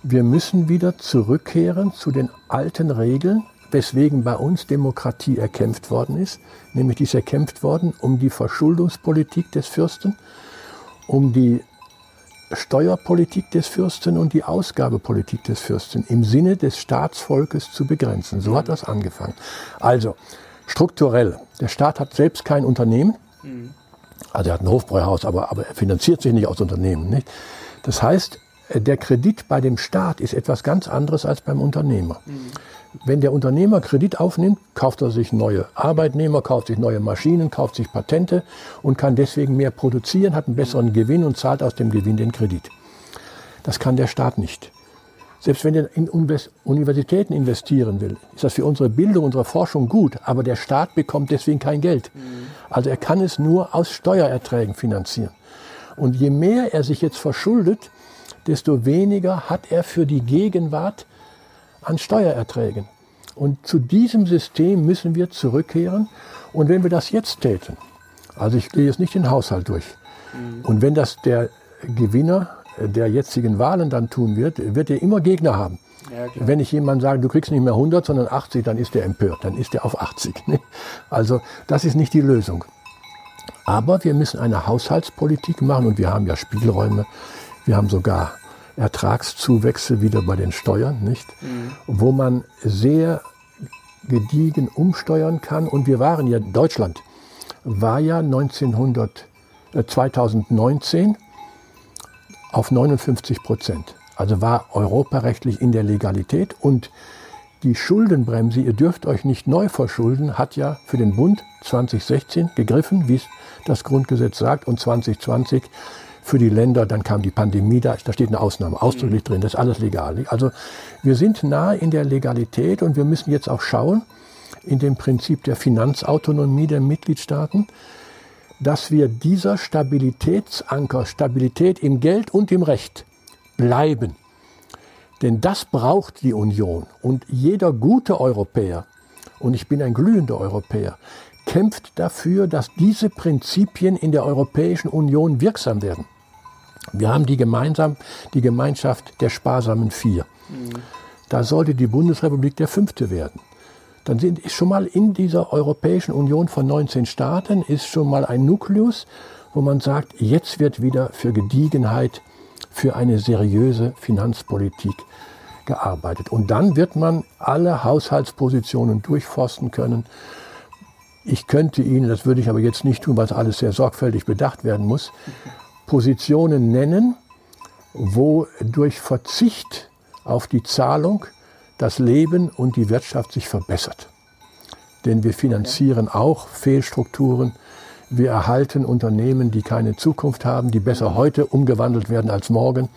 wir müssen wieder zurückkehren zu den alten Regeln, weswegen bei uns Demokratie erkämpft worden ist. Nämlich die ist erkämpft worden um die Verschuldungspolitik des Fürsten, um die Steuerpolitik des Fürsten und die Ausgabepolitik des Fürsten im Sinne des Staatsvolkes zu begrenzen. So hat das angefangen. Also strukturell. Der Staat hat selbst kein Unternehmen. Also er hat ein Hofbräuhaus, aber, aber er finanziert sich nicht aus Unternehmen. Nicht? Das heißt, der Kredit bei dem Staat ist etwas ganz anderes als beim Unternehmer. Wenn der Unternehmer Kredit aufnimmt, kauft er sich neue Arbeitnehmer, kauft sich neue Maschinen, kauft sich Patente und kann deswegen mehr produzieren, hat einen besseren Gewinn und zahlt aus dem Gewinn den Kredit. Das kann der Staat nicht. Selbst wenn er in Universitäten investieren will, ist das für unsere Bildung, unsere Forschung gut, aber der Staat bekommt deswegen kein Geld. Also er kann es nur aus Steuererträgen finanzieren. Und je mehr er sich jetzt verschuldet, desto weniger hat er für die Gegenwart an Steuererträgen. Und zu diesem System müssen wir zurückkehren. Und wenn wir das jetzt täten, also ich gehe jetzt nicht den Haushalt durch, und wenn das der Gewinner der jetzigen Wahlen dann tun wird, wird er immer Gegner haben. wenn ich jemand sage, du kriegst nicht mehr 100, sondern 80, dann ist er empört, dann ist er auf 80. Ne? Also das ist nicht die Lösung. Aber wir müssen eine Haushaltspolitik machen und wir haben ja Spielräume. Wir haben sogar Ertragszuwächse wieder bei den Steuern, nicht? Mhm. Wo man sehr gediegen umsteuern kann. Und wir waren ja, Deutschland war ja 1900, äh, 2019 auf 59 Prozent. Also war europarechtlich in der Legalität und die Schuldenbremse, ihr dürft euch nicht neu verschulden, hat ja für den Bund 2016 gegriffen, wie es das Grundgesetz sagt, und 2020 für die Länder, dann kam die Pandemie, da, da steht eine Ausnahme ausdrücklich drin, das ist alles legal. Also wir sind nahe in der Legalität und wir müssen jetzt auch schauen, in dem Prinzip der Finanzautonomie der Mitgliedstaaten, dass wir dieser Stabilitätsanker, Stabilität im Geld und im Recht bleiben. Denn das braucht die Union. Und jeder gute Europäer, und ich bin ein glühender Europäer, kämpft dafür, dass diese Prinzipien in der Europäischen Union wirksam werden. Wir haben die, gemeinsam, die Gemeinschaft der sparsamen Vier. Da sollte die Bundesrepublik der Fünfte werden. Dann sind, ist schon mal in dieser Europäischen Union von 19 Staaten ist schon mal ein Nukleus, wo man sagt, jetzt wird wieder für Gediegenheit, für eine seriöse Finanzpolitik gearbeitet. Und dann wird man alle Haushaltspositionen durchforsten können. Ich könnte Ihnen, das würde ich aber jetzt nicht tun, weil es alles sehr sorgfältig bedacht werden muss, Positionen nennen, wo durch Verzicht auf die Zahlung das Leben und die Wirtschaft sich verbessert. Denn wir finanzieren auch Fehlstrukturen. Wir erhalten Unternehmen, die keine Zukunft haben, die besser heute umgewandelt werden als morgen.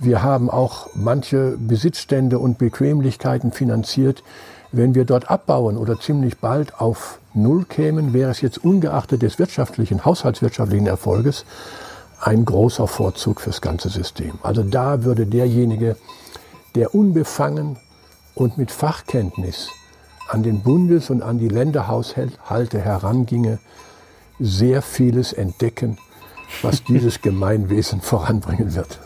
Wir haben auch manche Besitzstände und Bequemlichkeiten finanziert. Wenn wir dort abbauen oder ziemlich bald auf Null kämen, wäre es jetzt ungeachtet des wirtschaftlichen, haushaltswirtschaftlichen Erfolges ein großer Vorzug fürs ganze System. Also da würde derjenige, der unbefangen und mit Fachkenntnis an den Bundes- und an die Länderhaushalte heranginge, sehr vieles entdecken, was dieses Gemeinwesen voranbringen wird.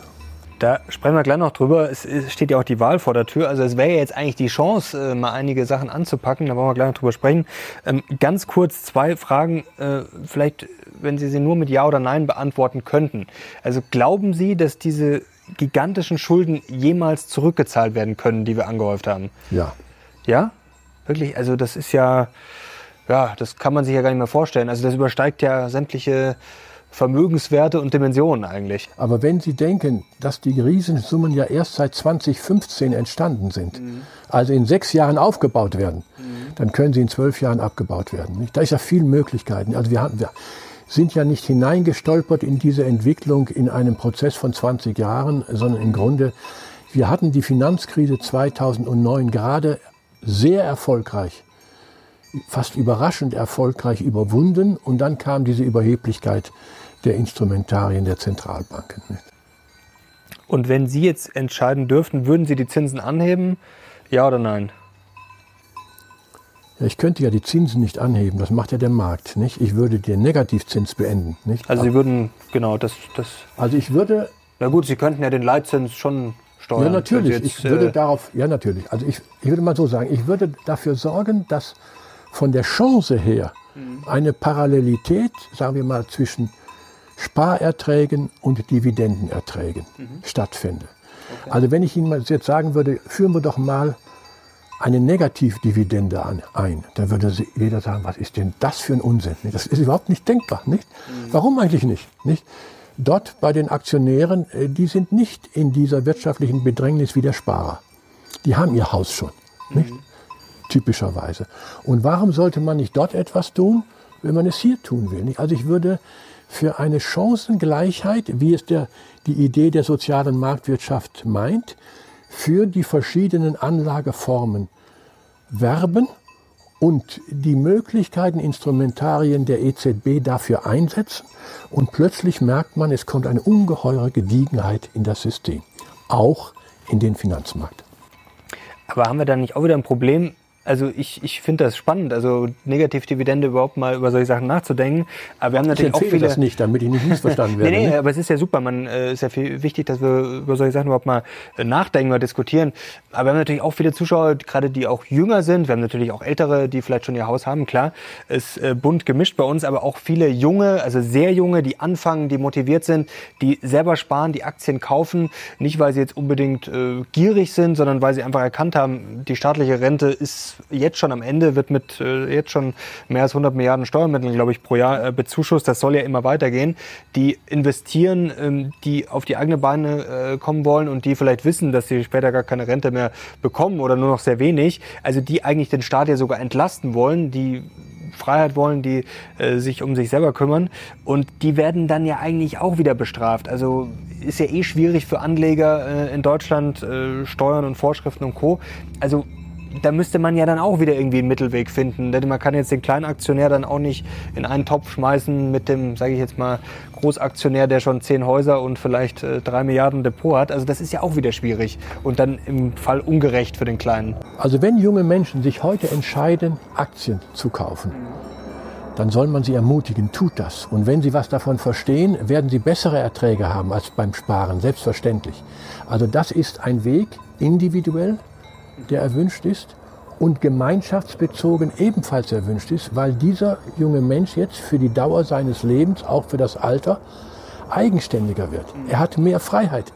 Da sprechen wir gleich noch drüber. Es steht ja auch die Wahl vor der Tür. Also es wäre jetzt eigentlich die Chance, äh, mal einige Sachen anzupacken. Da wollen wir gleich noch drüber sprechen. Ähm, ganz kurz zwei Fragen, äh, vielleicht, wenn Sie sie nur mit Ja oder Nein beantworten könnten. Also glauben Sie, dass diese gigantischen Schulden jemals zurückgezahlt werden können, die wir angehäuft haben? Ja. Ja? Wirklich? Also das ist ja, ja, das kann man sich ja gar nicht mehr vorstellen. Also das übersteigt ja sämtliche Vermögenswerte und Dimensionen eigentlich. Aber wenn Sie denken, dass die Riesensummen ja erst seit 2015 entstanden sind, mhm. also in sechs Jahren aufgebaut werden, mhm. dann können sie in zwölf Jahren abgebaut werden. Nicht? Da ist ja viel Möglichkeiten. Also wir, haben, wir sind ja nicht hineingestolpert in diese Entwicklung in einem Prozess von 20 Jahren, sondern im Grunde, wir hatten die Finanzkrise 2009 gerade sehr erfolgreich fast überraschend erfolgreich überwunden und dann kam diese Überheblichkeit der Instrumentarien der Zentralbanken. Und wenn Sie jetzt entscheiden dürften, würden Sie die Zinsen anheben? Ja oder nein? Ja, ich könnte ja die Zinsen nicht anheben, das macht ja der Markt. Nicht? Ich würde den Negativzins beenden. Nicht? Also Sie würden, genau, das, das. Also ich würde. Na gut, Sie könnten ja den Leitzins schon steuern. Ja, natürlich. Jetzt, ich würde äh, darauf, ja, natürlich. Also ich, ich würde mal so sagen, ich würde dafür sorgen, dass von der Chance her mhm. eine Parallelität, sagen wir mal, zwischen Sparerträgen und Dividendenerträgen mhm. stattfände. Okay. Also wenn ich Ihnen jetzt sagen würde, führen wir doch mal eine Negativdividende an, ein, dann würde jeder sagen, was ist denn das für ein Unsinn? Das ist überhaupt nicht denkbar. Nicht? Mhm. Warum eigentlich nicht? nicht? Dort bei den Aktionären, äh, die sind nicht in dieser wirtschaftlichen Bedrängnis wie der Sparer. Die haben ihr Haus schon. Nicht? Mhm typischerweise. Und warum sollte man nicht dort etwas tun, wenn man es hier tun will? Also ich würde für eine Chancengleichheit, wie es der, die Idee der sozialen Marktwirtschaft meint, für die verschiedenen Anlageformen werben und die Möglichkeiten, Instrumentarien der EZB dafür einsetzen. Und plötzlich merkt man, es kommt eine ungeheure Gediegenheit in das System, auch in den Finanzmarkt. Aber haben wir da nicht auch wieder ein Problem, Also ich, ich finde das spannend, also Negativdividende überhaupt mal über solche Sachen nachzudenken. Aber wir haben natürlich ich auch viele. das nicht, damit ich nicht missverstanden werde. nee, nee, ne? aber es ist ja super. Man äh, ist ja viel wichtig, dass wir über solche Sachen überhaupt mal äh, nachdenken oder diskutieren. Aber wir haben natürlich auch viele Zuschauer, gerade die auch jünger sind. Wir haben natürlich auch ältere, die vielleicht schon ihr Haus haben. Klar, ist äh, bunt gemischt bei uns, aber auch viele junge, also sehr junge, die anfangen, die motiviert sind, die selber sparen, die Aktien kaufen, nicht weil sie jetzt unbedingt äh, gierig sind, sondern weil sie einfach erkannt haben, die staatliche Rente ist jetzt schon am Ende, wird mit äh, jetzt schon mehr als 100 Milliarden Steuermitteln, glaube ich, pro Jahr äh, bezuschusst. Das soll ja immer weitergehen. Die investieren, ähm, die auf die eigene Beine äh, kommen wollen und die vielleicht wissen, dass sie später gar keine Rente mehr bekommen oder nur noch sehr wenig. Also die eigentlich den Staat ja sogar entlasten wollen, die Freiheit wollen, die äh, sich um sich selber kümmern. Und die werden dann ja eigentlich auch wieder bestraft. Also ist ja eh schwierig für Anleger äh, in Deutschland, äh, Steuern und Vorschriften und Co. Also da müsste man ja dann auch wieder irgendwie einen Mittelweg finden. Denn man kann jetzt den kleinen Aktionär dann auch nicht in einen Topf schmeißen mit dem, sage ich jetzt mal, Großaktionär, der schon zehn Häuser und vielleicht äh, drei Milliarden Depot hat. Also das ist ja auch wieder schwierig und dann im Fall ungerecht für den Kleinen. Also wenn junge Menschen sich heute entscheiden, Aktien zu kaufen, dann soll man sie ermutigen, tut das. Und wenn sie was davon verstehen, werden sie bessere Erträge haben als beim Sparen, selbstverständlich. Also das ist ein Weg, individuell, der erwünscht ist und gemeinschaftsbezogen ebenfalls erwünscht ist, weil dieser junge Mensch jetzt für die Dauer seines Lebens, auch für das Alter, eigenständiger wird. Er hat mehr Freiheit.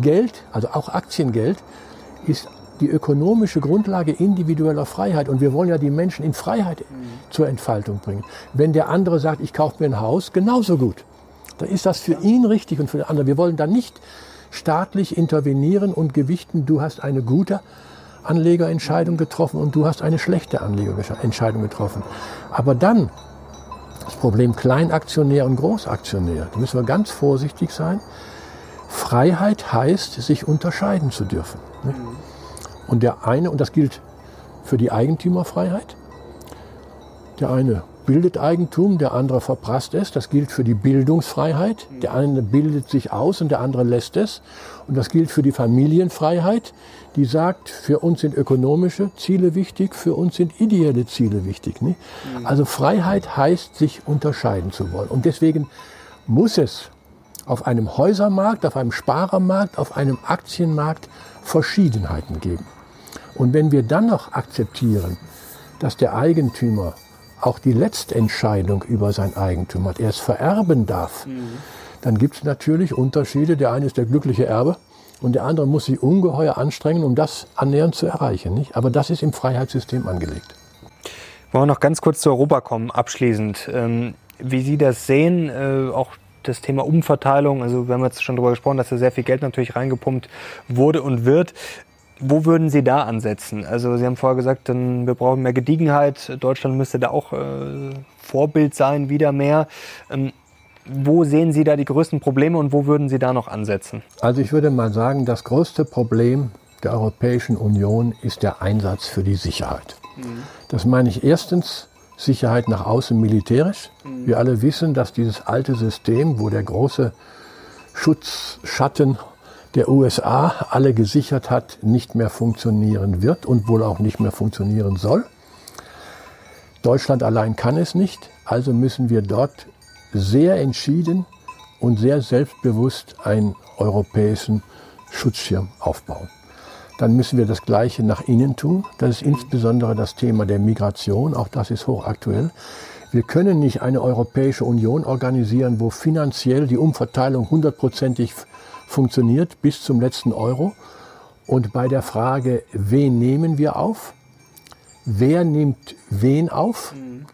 Geld, also auch Aktiengeld, ist die ökonomische Grundlage individueller Freiheit. Und wir wollen ja die Menschen in Freiheit zur Entfaltung bringen. Wenn der andere sagt, ich kaufe mir ein Haus, genauso gut. Dann ist das für ihn richtig und für den anderen. Wir wollen da nicht staatlich intervenieren und gewichten, du hast eine gute Anlegerentscheidung getroffen und du hast eine schlechte Anlegerentscheidung getroffen. Aber dann das Problem Kleinaktionär und Großaktionär, da müssen wir ganz vorsichtig sein. Freiheit heißt, sich unterscheiden zu dürfen. Ne? Und der eine, und das gilt für die Eigentümerfreiheit, der eine bildet Eigentum, der andere verprasst es. Das gilt für die Bildungsfreiheit. Der eine bildet sich aus und der andere lässt es. Und das gilt für die Familienfreiheit, die sagt, für uns sind ökonomische Ziele wichtig, für uns sind ideelle Ziele wichtig. Nicht? Also Freiheit heißt, sich unterscheiden zu wollen. Und deswegen muss es auf einem Häusermarkt, auf einem Sparermarkt, auf einem Aktienmarkt Verschiedenheiten geben. Und wenn wir dann noch akzeptieren, dass der Eigentümer auch die Letztentscheidung über sein Eigentum hat, er es vererben darf, mhm. dann gibt es natürlich Unterschiede. Der eine ist der glückliche Erbe und der andere muss sich ungeheuer anstrengen, um das annähernd zu erreichen. Nicht? Aber das ist im Freiheitssystem angelegt. Wollen wir noch ganz kurz zu Europa kommen, abschließend. Ähm, wie Sie das sehen, äh, auch das Thema Umverteilung, also wir haben jetzt schon darüber gesprochen, dass da sehr viel Geld natürlich reingepumpt wurde und wird. Wo würden Sie da ansetzen? Also Sie haben vorher gesagt, dann, wir brauchen mehr Gediegenheit. Deutschland müsste da auch äh, Vorbild sein, wieder mehr. Ähm, wo sehen Sie da die größten Probleme und wo würden Sie da noch ansetzen? Also ich würde mal sagen, das größte Problem der Europäischen Union ist der Einsatz für die Sicherheit. Mhm. Das meine ich erstens Sicherheit nach außen militärisch. Mhm. Wir alle wissen, dass dieses alte System, wo der große Schutzschatten der USA alle gesichert hat, nicht mehr funktionieren wird und wohl auch nicht mehr funktionieren soll. Deutschland allein kann es nicht, also müssen wir dort sehr entschieden und sehr selbstbewusst einen europäischen Schutzschirm aufbauen. Dann müssen wir das Gleiche nach innen tun. Das ist insbesondere das Thema der Migration. Auch das ist hochaktuell. Wir können nicht eine Europäische Union organisieren, wo finanziell die Umverteilung hundertprozentig funktioniert bis zum letzten Euro. Und bei der Frage, wen nehmen wir auf? Wer nimmt wen auf? Mhm.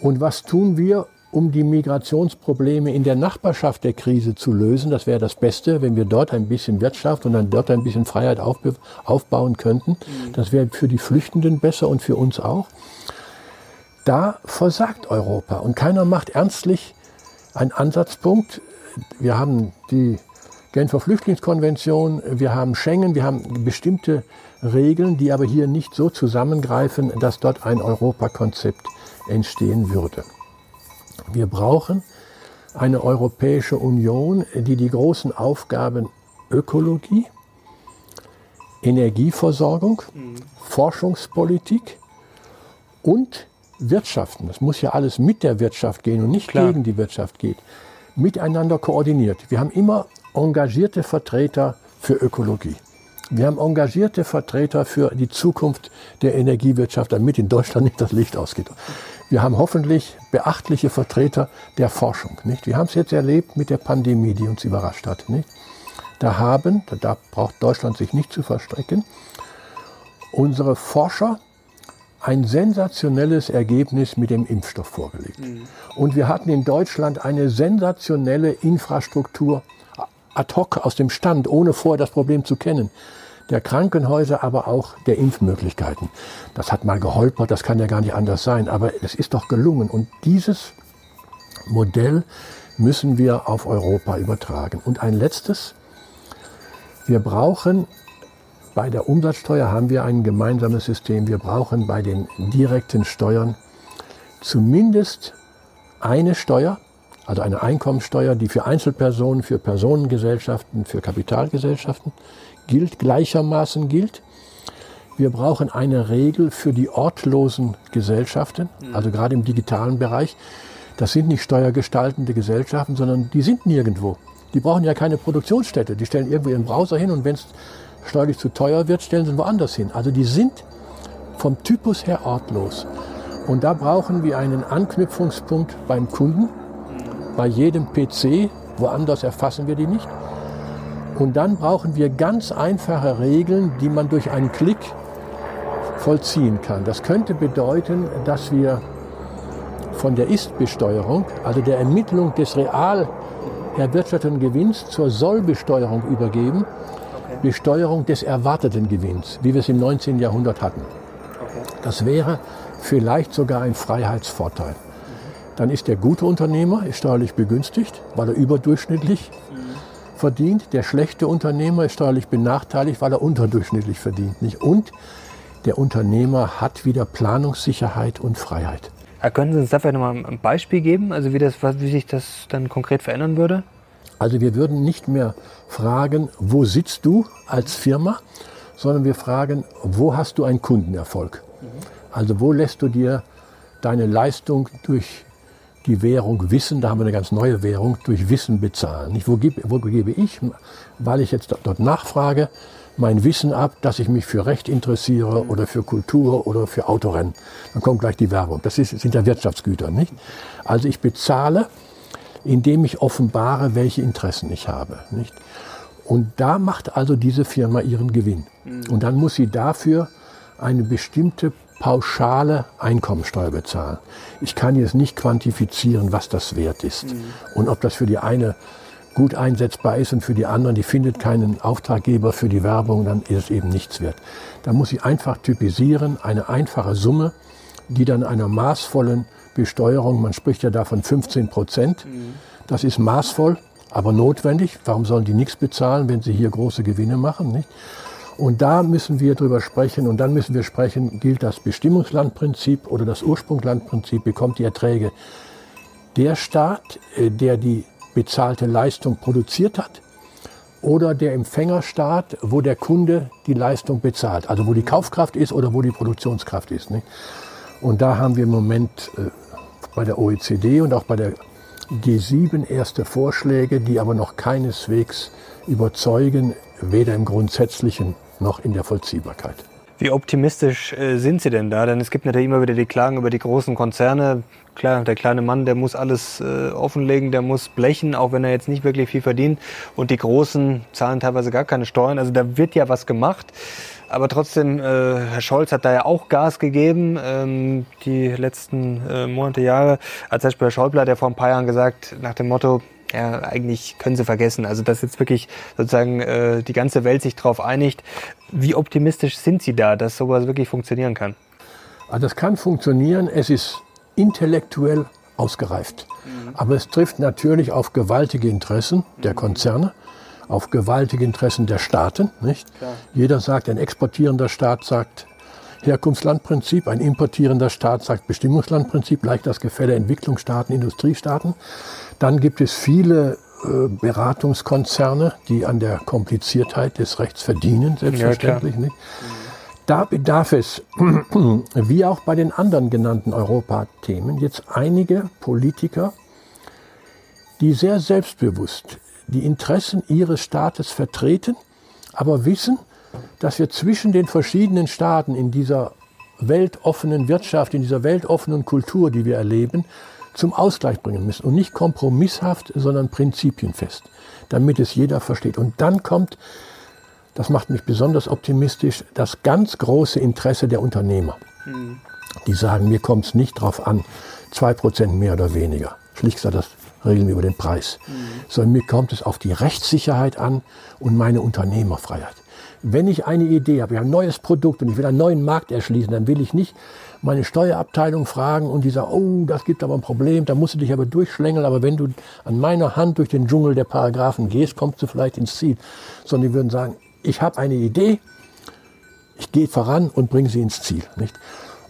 Und was tun wir, um die Migrationsprobleme in der Nachbarschaft der Krise zu lösen? Das wäre das Beste, wenn wir dort ein bisschen Wirtschaft und dann dort ein bisschen Freiheit aufbauen könnten. Mhm. Das wäre für die Flüchtenden besser und für uns auch. Da versagt Europa und keiner macht ernstlich einen Ansatzpunkt. Wir haben die Genfer Flüchtlingskonvention, wir haben Schengen, wir haben bestimmte Regeln, die aber hier nicht so zusammengreifen, dass dort ein Europakonzept entstehen würde. Wir brauchen eine Europäische Union, die die großen Aufgaben Ökologie, Energieversorgung, mhm. Forschungspolitik und Wirtschaften. Das muss ja alles mit der Wirtschaft gehen und nicht Klar. gegen die Wirtschaft geht. Miteinander koordiniert. Wir haben immer engagierte Vertreter für Ökologie. Wir haben engagierte Vertreter für die Zukunft der Energiewirtschaft, damit in Deutschland nicht das Licht ausgeht. Wir haben hoffentlich beachtliche Vertreter der Forschung. Nicht? Wir haben es jetzt erlebt mit der Pandemie, die uns überrascht hat. Nicht? Da haben, da braucht Deutschland sich nicht zu verstrecken, unsere Forscher ein sensationelles Ergebnis mit dem Impfstoff vorgelegt. Mhm. Und wir hatten in Deutschland eine sensationelle Infrastruktur ad hoc aus dem Stand, ohne vorher das Problem zu kennen. Der Krankenhäuser, aber auch der Impfmöglichkeiten. Das hat mal geholpert, das kann ja gar nicht anders sein, aber es ist doch gelungen. Und dieses Modell müssen wir auf Europa übertragen. Und ein letztes, wir brauchen bei der Umsatzsteuer haben wir ein gemeinsames System. Wir brauchen bei den direkten Steuern zumindest eine Steuer, also eine Einkommensteuer, die für Einzelpersonen, für Personengesellschaften, für Kapitalgesellschaften gilt, gleichermaßen gilt. Wir brauchen eine Regel für die ortlosen Gesellschaften, also gerade im digitalen Bereich. Das sind nicht steuergestaltende Gesellschaften, sondern die sind nirgendwo. Die brauchen ja keine Produktionsstätte. Die stellen irgendwo ihren Browser hin und wenn es steuerlich zu teuer wird, stellen sie woanders hin. Also die sind vom Typus her ortlos. Und da brauchen wir einen Anknüpfungspunkt beim Kunden, bei jedem PC, woanders erfassen wir die nicht. Und dann brauchen wir ganz einfache Regeln, die man durch einen Klick vollziehen kann. Das könnte bedeuten, dass wir von der Ist-Besteuerung, also der Ermittlung des real erwirtschafteten Gewinns zur Soll-Besteuerung übergeben, okay. Besteuerung des erwarteten Gewinns, wie wir es im 19. Jahrhundert hatten. Okay. Das wäre vielleicht sogar ein Freiheitsvorteil. Dann ist der gute Unternehmer ist steuerlich begünstigt, weil er überdurchschnittlich verdient. Der schlechte Unternehmer ist steuerlich benachteiligt, weil er unterdurchschnittlich verdient. Nicht? Und der Unternehmer hat wieder Planungssicherheit und Freiheit. Können Sie uns dafür nochmal ein Beispiel geben, also wie, das, wie sich das dann konkret verändern würde? Also wir würden nicht mehr fragen, wo sitzt du als Firma, sondern wir fragen, wo hast du einen Kundenerfolg? Mhm. Also wo lässt du dir deine Leistung durch die Währung Wissen, da haben wir eine ganz neue Währung, durch Wissen bezahlen. Nicht, wo, gebe, wo gebe ich, weil ich jetzt dort nachfrage, mein Wissen ab, dass ich mich für Recht interessiere oder für Kultur oder für Autorennen. Dann kommt gleich die Werbung. Das ist, sind ja Wirtschaftsgüter, nicht? Also ich bezahle, indem ich offenbare, welche Interessen ich habe, nicht? Und da macht also diese Firma ihren Gewinn. Und dann muss sie dafür eine bestimmte pauschale Einkommensteuer bezahlen. Ich kann jetzt nicht quantifizieren, was das wert ist. Mhm. Und ob das für die eine gut einsetzbar ist und für die anderen, die findet keinen Auftraggeber für die Werbung, dann ist es eben nichts wert. Da muss ich einfach typisieren, eine einfache Summe, die dann einer maßvollen Besteuerung, man spricht ja davon 15 Prozent, mhm. das ist maßvoll, aber notwendig. Warum sollen die nichts bezahlen, wenn sie hier große Gewinne machen? Nicht? Und da müssen wir drüber sprechen und dann müssen wir sprechen, gilt das Bestimmungslandprinzip oder das Ursprungslandprinzip, bekommt die Erträge der Staat, äh, der die bezahlte Leistung produziert hat oder der Empfängerstaat, wo der Kunde die Leistung bezahlt, also wo die Kaufkraft ist oder wo die Produktionskraft ist. Nicht? Und da haben wir im Moment äh, bei der OECD und auch bei der G7 erste Vorschläge, die aber noch keineswegs überzeugen, weder im Grundsätzlichen noch in der Vollziehbarkeit. Wie optimistisch äh, sind Sie denn da? Denn es gibt natürlich immer wieder die Klagen über die großen Konzerne. Klar, der kleine Mann, der muss alles äh, offenlegen, der muss blechen, auch wenn er jetzt nicht wirklich viel verdient. Und die Großen zahlen teilweise gar keine Steuern. Also da wird ja was gemacht. Aber trotzdem, äh, Herr Scholz hat da ja auch Gas gegeben, ähm, die letzten Monate, Jahre. Als Herr Schäuble hat ja vor ein paar Jahren gesagt, nach dem Motto, ja, eigentlich können sie vergessen. Also dass jetzt wirklich sozusagen äh, die ganze Welt sich darauf einigt. Wie optimistisch sind Sie da, dass sowas wirklich funktionieren kann? Also das kann funktionieren. Es ist intellektuell ausgereift. Mhm. Aber es trifft natürlich auf gewaltige Interessen der mhm. Konzerne, auf gewaltige Interessen der Staaten. Nicht? Jeder sagt, ein exportierender Staat sagt Herkunftslandprinzip, ein importierender Staat sagt Bestimmungslandprinzip, gleich das Gefälle Entwicklungsstaaten, Industriestaaten. Dann gibt es viele äh, Beratungskonzerne, die an der Kompliziertheit des Rechts verdienen, selbstverständlich. Ja, nicht? Da bedarf es, wie auch bei den anderen genannten Europathemen, jetzt einige Politiker, die sehr selbstbewusst die Interessen ihres Staates vertreten, aber wissen, dass wir zwischen den verschiedenen Staaten in dieser weltoffenen Wirtschaft, in dieser weltoffenen Kultur, die wir erleben, zum Ausgleich bringen müssen. Und nicht kompromisshaft, sondern prinzipienfest, damit es jeder versteht. Und dann kommt, das macht mich besonders optimistisch, das ganz große Interesse der Unternehmer. Mhm. Die sagen, mir kommt es nicht darauf an, zwei Prozent mehr oder weniger. Schlicht gesagt, das regeln wir über den Preis. Mhm. Sondern mir kommt es auf die Rechtssicherheit an und meine Unternehmerfreiheit. Wenn ich eine Idee habe, ich habe ein neues Produkt und ich will einen neuen Markt erschließen, dann will ich nicht meine Steuerabteilung fragen und die sagen, oh, das gibt aber ein Problem, da musst du dich aber durchschlängeln, aber wenn du an meiner Hand durch den Dschungel der Paragraphen gehst, kommst du vielleicht ins Ziel. Sondern die würden sagen, ich habe eine Idee, ich gehe voran und bringe sie ins Ziel. Nicht?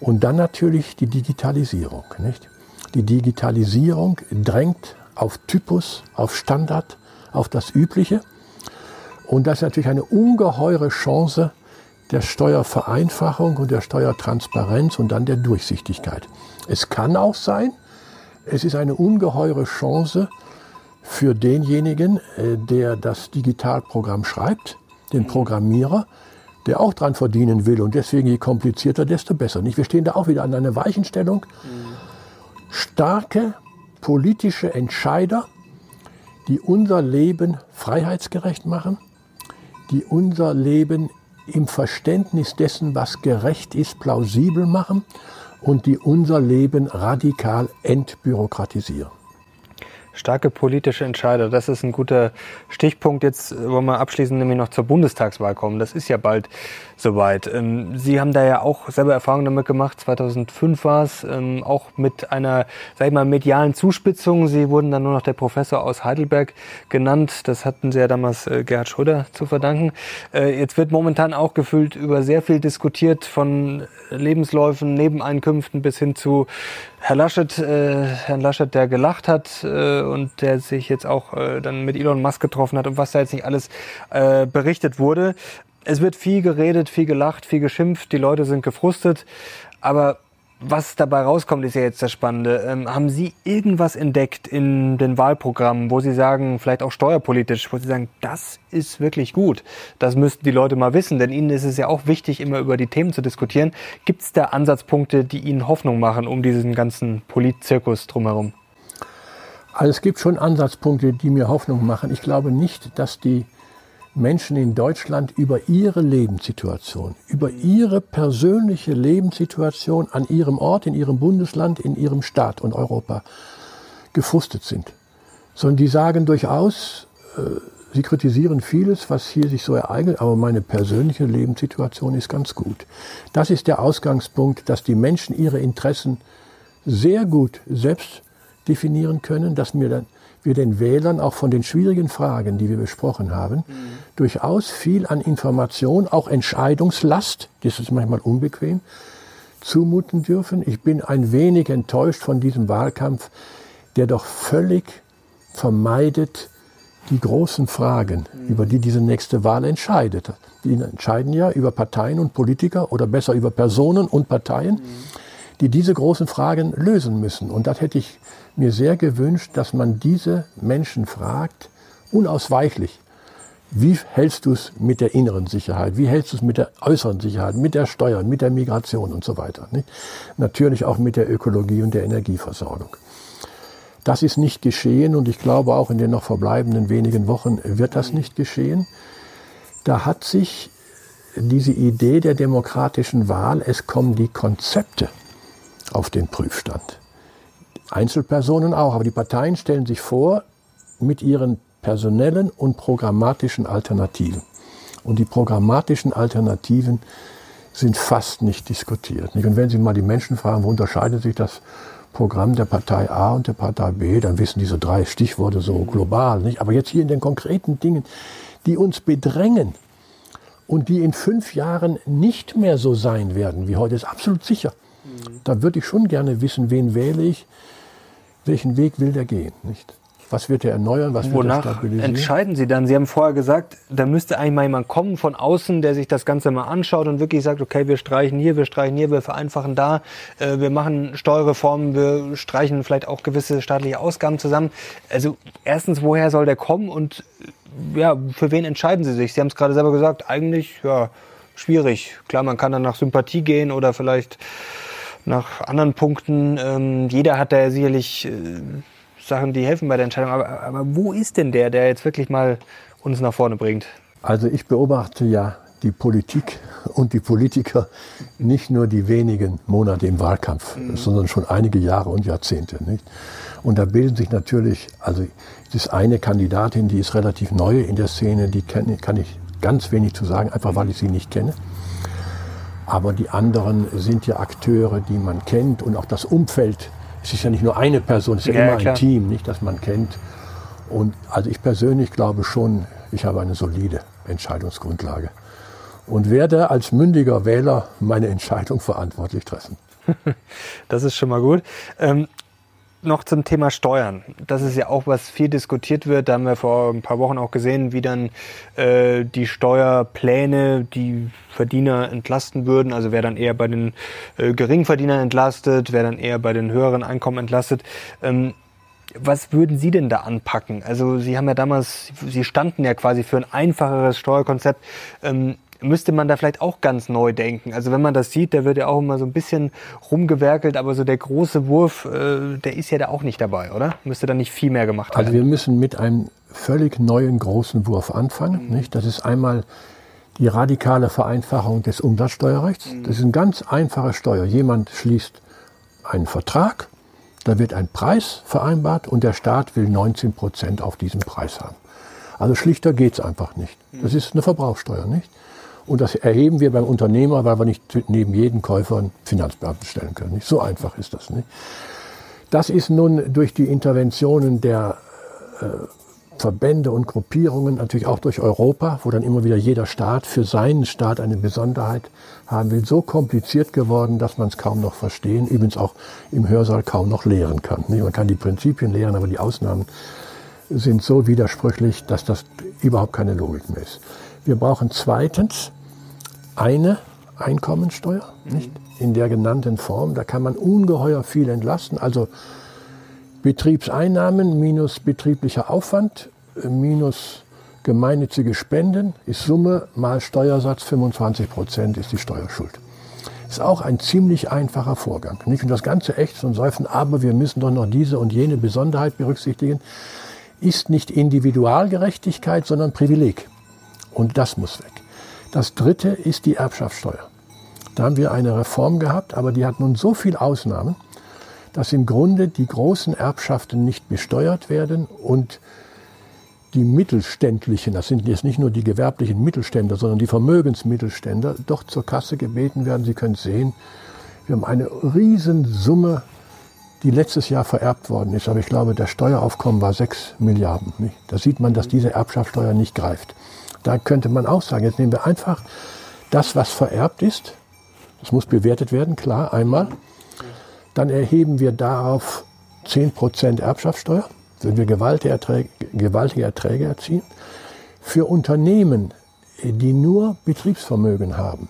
Und dann natürlich die Digitalisierung. Nicht? Die Digitalisierung drängt auf Typus, auf Standard, auf das Übliche. Und das ist natürlich eine ungeheure Chance der Steuervereinfachung und der Steuertransparenz und dann der Durchsichtigkeit. Es kann auch sein, es ist eine ungeheure Chance für denjenigen, äh, der das Digitalprogramm schreibt, den Programmierer, der auch dran verdienen will und deswegen je komplizierter, desto besser. Nicht? Wir stehen da auch wieder an einer Weichenstellung. Starke politische Entscheider, die unser Leben freiheitsgerecht machen, die unser Leben im Verständnis dessen, was gerecht ist, plausibel machen und die unser Leben radikal entbürokratisieren. Starke politische Entscheider, das ist ein guter Stichpunkt. Jetzt wollen wir abschließend nämlich noch zur Bundestagswahl kommen. Das ist ja bald soweit. Ähm, Sie haben da ja auch selber Erfahrungen damit gemacht. 2005 war es, ähm, auch mit einer, sag ich mal, medialen Zuspitzung. Sie wurden dann nur noch der Professor aus Heidelberg genannt. Das hatten Sie ja damals äh, Gerhard Schröder zu verdanken. Äh, jetzt wird momentan auch gefühlt über sehr viel diskutiert von Lebensläufen, Nebeneinkünften bis hin zu Herr Laschet, äh, Herrn Laschet, der gelacht hat äh, und der sich jetzt auch äh, dann mit Elon Musk getroffen hat und was da jetzt nicht alles äh, berichtet wurde. Es wird viel geredet, viel gelacht, viel geschimpft, die Leute sind gefrustet, aber was dabei rauskommt, ist ja jetzt das Spannende. Ähm, haben Sie irgendwas entdeckt in den Wahlprogrammen, wo Sie sagen, vielleicht auch steuerpolitisch, wo Sie sagen, das ist wirklich gut. Das müssten die Leute mal wissen, denn Ihnen ist es ja auch wichtig, immer über die Themen zu diskutieren. Gibt es da Ansatzpunkte, die Ihnen Hoffnung machen um diesen ganzen Politzirkus drumherum? Also es gibt schon Ansatzpunkte, die mir Hoffnung machen. Ich glaube nicht, dass die Menschen in Deutschland über ihre Lebenssituation, über ihre persönliche Lebenssituation an ihrem Ort, in ihrem Bundesland, in ihrem Staat und Europa gefrustet sind. Sondern die sagen durchaus, äh, sie kritisieren vieles, was hier sich so ereignet, aber meine persönliche Lebenssituation ist ganz gut. Das ist der Ausgangspunkt, dass die Menschen ihre Interessen sehr gut selbst definieren können, dass mir dann wir den Wählern auch von den schwierigen Fragen, die wir besprochen haben, mhm. durchaus viel an Information, auch Entscheidungslast, das ist manchmal unbequem, zumuten dürfen. Ich bin ein wenig enttäuscht von diesem Wahlkampf, der doch völlig vermeidet die großen Fragen, mhm. über die diese nächste Wahl entscheidet. Die entscheiden ja über Parteien und Politiker oder besser über Personen und Parteien, mhm. Die diese großen Fragen lösen müssen. Und das hätte ich mir sehr gewünscht, dass man diese Menschen fragt, unausweichlich, wie hältst du es mit der inneren Sicherheit? Wie hältst du es mit der äußeren Sicherheit, mit der Steuer, mit der Migration und so weiter? Nicht? Natürlich auch mit der Ökologie und der Energieversorgung. Das ist nicht geschehen und ich glaube auch in den noch verbleibenden wenigen Wochen wird das nicht geschehen. Da hat sich diese Idee der demokratischen Wahl, es kommen die Konzepte auf den Prüfstand. Einzelpersonen auch, aber die Parteien stellen sich vor mit ihren personellen und programmatischen Alternativen. Und die programmatischen Alternativen sind fast nicht diskutiert. Und wenn Sie mal die Menschen fragen, wo unterscheidet sich das Programm der Partei A und der Partei B, dann wissen diese drei Stichworte so global. Nicht? Aber jetzt hier in den konkreten Dingen, die uns bedrängen und die in fünf Jahren nicht mehr so sein werden wie heute, ist absolut sicher. Da würde ich schon gerne wissen, wen wähle ich, welchen Weg will der gehen, nicht? Was wird er erneuern? Was Wonach wird er stabilisieren? entscheiden Sie dann? Sie haben vorher gesagt, da müsste eigentlich mal jemand kommen von außen, der sich das Ganze mal anschaut und wirklich sagt, okay, wir streichen hier, wir streichen hier, wir vereinfachen da, äh, wir machen Steuerreformen, wir streichen vielleicht auch gewisse staatliche Ausgaben zusammen. Also erstens, woher soll der kommen und äh, ja, für wen entscheiden Sie sich? Sie haben es gerade selber gesagt, eigentlich ja schwierig. Klar, man kann dann nach Sympathie gehen oder vielleicht nach anderen Punkten. Ähm, jeder hat da sicherlich äh, Sachen, die helfen bei der Entscheidung. Aber, aber wo ist denn der, der jetzt wirklich mal uns nach vorne bringt? Also ich beobachte ja die Politik und die Politiker nicht nur die wenigen Monate im Wahlkampf, mhm. sondern schon einige Jahre und Jahrzehnte. Nicht? Und da bilden sich natürlich, also es ist eine Kandidatin, die ist relativ neu in der Szene, die kann, kann ich ganz wenig zu sagen, einfach weil ich sie nicht kenne. Aber die anderen sind ja Akteure, die man kennt und auch das Umfeld. Es ist ja nicht nur eine Person, es ist ja, ja immer klar. ein Team, nicht, das man kennt. Und also ich persönlich glaube schon, ich habe eine solide Entscheidungsgrundlage und werde als mündiger Wähler meine Entscheidung verantwortlich treffen. Das ist schon mal gut. Ähm, noch zum Thema Steuern. Das ist ja auch, was viel diskutiert wird. Da haben wir vor ein paar Wochen auch gesehen, wie dann äh, die Steuerpläne die Verdiener entlasten würden. Also wer dann eher bei den äh, Geringverdienern entlastet, wer dann eher bei den höheren Einkommen entlastet. Ähm, was würden Sie denn da anpacken? Also Sie haben ja damals, Sie standen ja quasi für ein einfacheres Steuerkonzept. Ähm, müsste man da vielleicht auch ganz neu denken. Also wenn man das sieht, da wird ja auch immer so ein bisschen rumgewerkelt, aber so der große Wurf, äh, der ist ja da auch nicht dabei, oder? Müsste da nicht viel mehr gemacht werden? Also wir müssen mit einem völlig neuen großen Wurf anfangen. Mhm. Nicht? Das ist einmal die radikale Vereinfachung des Umsatzsteuerrechts. Mhm. Das ist eine ganz einfache Steuer. Jemand schließt einen Vertrag, da wird ein Preis vereinbart und der Staat will 19 Prozent auf diesen Preis haben. Also schlichter geht es einfach nicht. Das mhm. ist eine Verbrauchsteuer, nicht? Und das erheben wir beim Unternehmer, weil wir nicht neben jedem Käufer einen Finanzbeamten stellen können. Nicht? So einfach ist das nicht. Das ist nun durch die Interventionen der äh, Verbände und Gruppierungen, natürlich auch durch Europa, wo dann immer wieder jeder Staat für seinen Staat eine Besonderheit haben will, so kompliziert geworden, dass man es kaum noch verstehen, übrigens auch im Hörsaal kaum noch lehren kann. Man kann die Prinzipien lehren, aber die Ausnahmen sind so widersprüchlich, dass das überhaupt keine Logik mehr ist. Wir brauchen zweitens eine Einkommensteuer, nicht? In der genannten Form. Da kann man ungeheuer viel entlasten. Also Betriebseinnahmen minus betrieblicher Aufwand minus gemeinnützige Spenden ist Summe mal Steuersatz 25 Prozent ist die Steuerschuld. Ist auch ein ziemlich einfacher Vorgang. Nicht und das Ganze echt und seufzen, aber wir müssen doch noch diese und jene Besonderheit berücksichtigen, ist nicht Individualgerechtigkeit, sondern Privileg. Und das muss weg. Das dritte ist die Erbschaftssteuer. Da haben wir eine Reform gehabt, aber die hat nun so viele Ausnahmen, dass im Grunde die großen Erbschaften nicht besteuert werden und die mittelständlichen, das sind jetzt nicht nur die gewerblichen Mittelständler, sondern die Vermögensmittelständler, doch zur Kasse gebeten werden. Sie können sehen, wir haben eine Riesensumme, die letztes Jahr vererbt worden ist. Aber ich glaube, das Steueraufkommen war 6 Milliarden. Da sieht man, dass diese Erbschaftssteuer nicht greift. Da könnte man auch sagen, jetzt nehmen wir einfach das, was vererbt ist. Das muss bewertet werden, klar, einmal. Dann erheben wir darauf 10% Erbschaftssteuer, wenn wir gewaltige Erträge, gewaltige Erträge erzielen. Für Unternehmen, die nur Betriebsvermögen haben,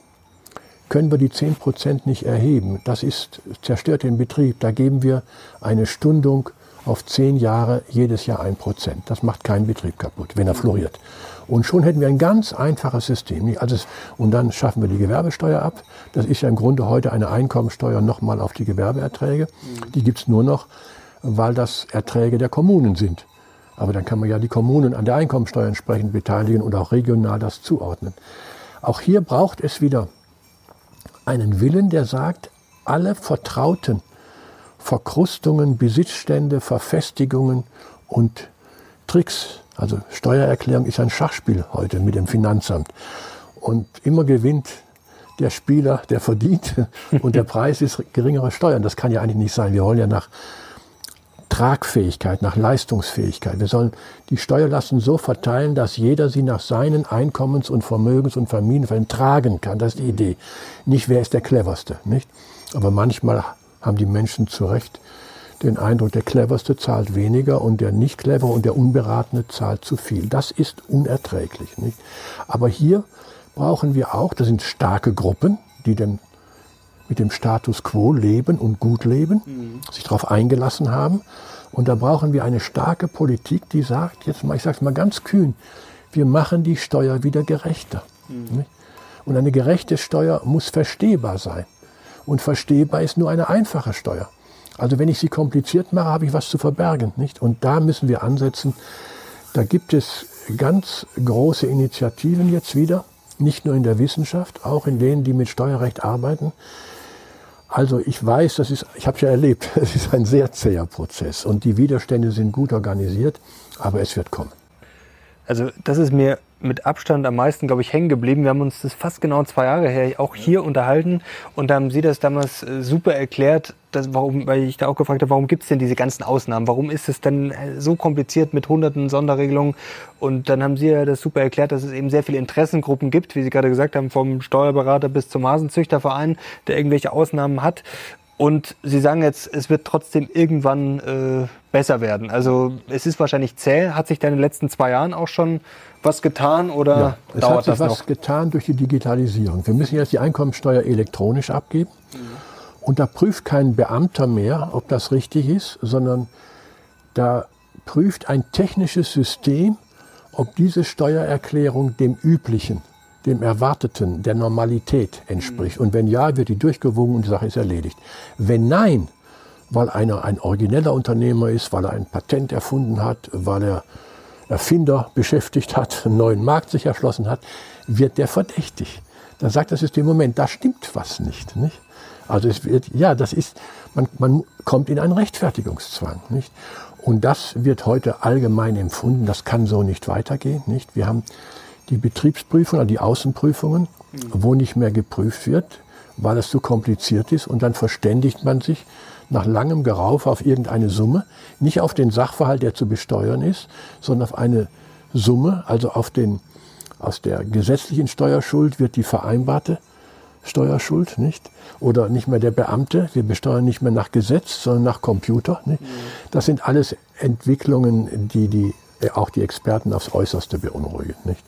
können wir die 10% nicht erheben. Das ist, zerstört den Betrieb. Da geben wir eine Stundung auf 10 Jahre, jedes Jahr 1%. Das macht keinen Betrieb kaputt, wenn er floriert. Und schon hätten wir ein ganz einfaches System. Also es, und dann schaffen wir die Gewerbesteuer ab. Das ist ja im Grunde heute eine Einkommensteuer nochmal auf die Gewerbeerträge. Die gibt's nur noch, weil das Erträge der Kommunen sind. Aber dann kann man ja die Kommunen an der Einkommensteuer entsprechend beteiligen und auch regional das zuordnen. Auch hier braucht es wieder einen Willen, der sagt, alle vertrauten Verkrustungen, Besitzstände, Verfestigungen und Tricks also Steuererklärung ist ein Schachspiel heute mit dem Finanzamt. Und immer gewinnt der Spieler, der verdient. Und der Preis ist geringere Steuern. Das kann ja eigentlich nicht sein. Wir wollen ja nach Tragfähigkeit, nach Leistungsfähigkeit. Wir sollen die Steuerlasten so verteilen, dass jeder sie nach seinen Einkommens- und Vermögens- und Familienfällen tragen kann. Das ist die Idee. Nicht, wer ist der cleverste, nicht? Aber manchmal haben die Menschen zu Recht den Eindruck, der Cleverste zahlt weniger und der nicht clever und der Unberatene zahlt zu viel. Das ist unerträglich. Nicht? Aber hier brauchen wir auch, das sind starke Gruppen, die dem, mit dem Status quo leben und gut leben, mhm. sich darauf eingelassen haben. Und da brauchen wir eine starke Politik, die sagt, jetzt mal, ich sage es mal ganz kühn, wir machen die Steuer wieder gerechter. Mhm. Und eine gerechte Steuer muss verstehbar sein. Und verstehbar ist nur eine einfache Steuer. Also wenn ich sie kompliziert mache, habe ich was zu verbergen, nicht? Und da müssen wir ansetzen. Da gibt es ganz große Initiativen jetzt wieder, nicht nur in der Wissenschaft, auch in denen, die mit Steuerrecht arbeiten. Also ich weiß, das ist, ich habe es ja erlebt, es ist ein sehr zäher Prozess und die Widerstände sind gut organisiert, aber es wird kommen. Also das ist mir mit Abstand am meisten, glaube ich, hängen geblieben. Wir haben uns das fast genau zwei Jahre her auch hier unterhalten und da haben Sie das damals äh, super erklärt, dass, warum, weil ich da auch gefragt habe, warum gibt es denn diese ganzen Ausnahmen? Warum ist es denn äh, so kompliziert mit hunderten Sonderregelungen? Und dann haben Sie ja das super erklärt, dass es eben sehr viele Interessengruppen gibt, wie Sie gerade gesagt haben, vom Steuerberater bis zum Hasenzüchterverein, der irgendwelche Ausnahmen hat. Und Sie sagen jetzt, es wird trotzdem irgendwann äh, besser werden. Also es ist wahrscheinlich zäh. Hat sich da in den letzten zwei Jahren auch schon was getan oder ja, es dauert hat sich das was noch? getan durch die Digitalisierung. Wir müssen jetzt die Einkommensteuer elektronisch abgeben. Mhm. Und da prüft kein Beamter mehr, ob das richtig ist, sondern da prüft ein technisches System, ob diese Steuererklärung dem üblichen dem Erwarteten, der Normalität entspricht. Und wenn ja, wird die durchgewogen und die Sache ist erledigt. Wenn nein, weil einer ein origineller Unternehmer ist, weil er ein Patent erfunden hat, weil er Erfinder beschäftigt hat, einen neuen Markt sich erschlossen hat, wird der verdächtig. Dann sagt das System, Moment, da stimmt was nicht. nicht? Also es wird, ja, das ist, man, man kommt in einen Rechtfertigungszwang. Nicht? Und das wird heute allgemein empfunden, das kann so nicht weitergehen. Nicht? Wir haben die Betriebsprüfungen, die Außenprüfungen, mhm. wo nicht mehr geprüft wird, weil es zu kompliziert ist. Und dann verständigt man sich nach langem Gerauf auf irgendeine Summe, nicht auf den Sachverhalt, der zu besteuern ist, sondern auf eine Summe, also auf den, aus der gesetzlichen Steuerschuld wird die vereinbarte Steuerschuld, nicht? Oder nicht mehr der Beamte, wir besteuern nicht mehr nach Gesetz, sondern nach Computer. Nicht? Mhm. Das sind alles Entwicklungen, die die äh, auch die Experten aufs Äußerste beunruhigen. Nicht?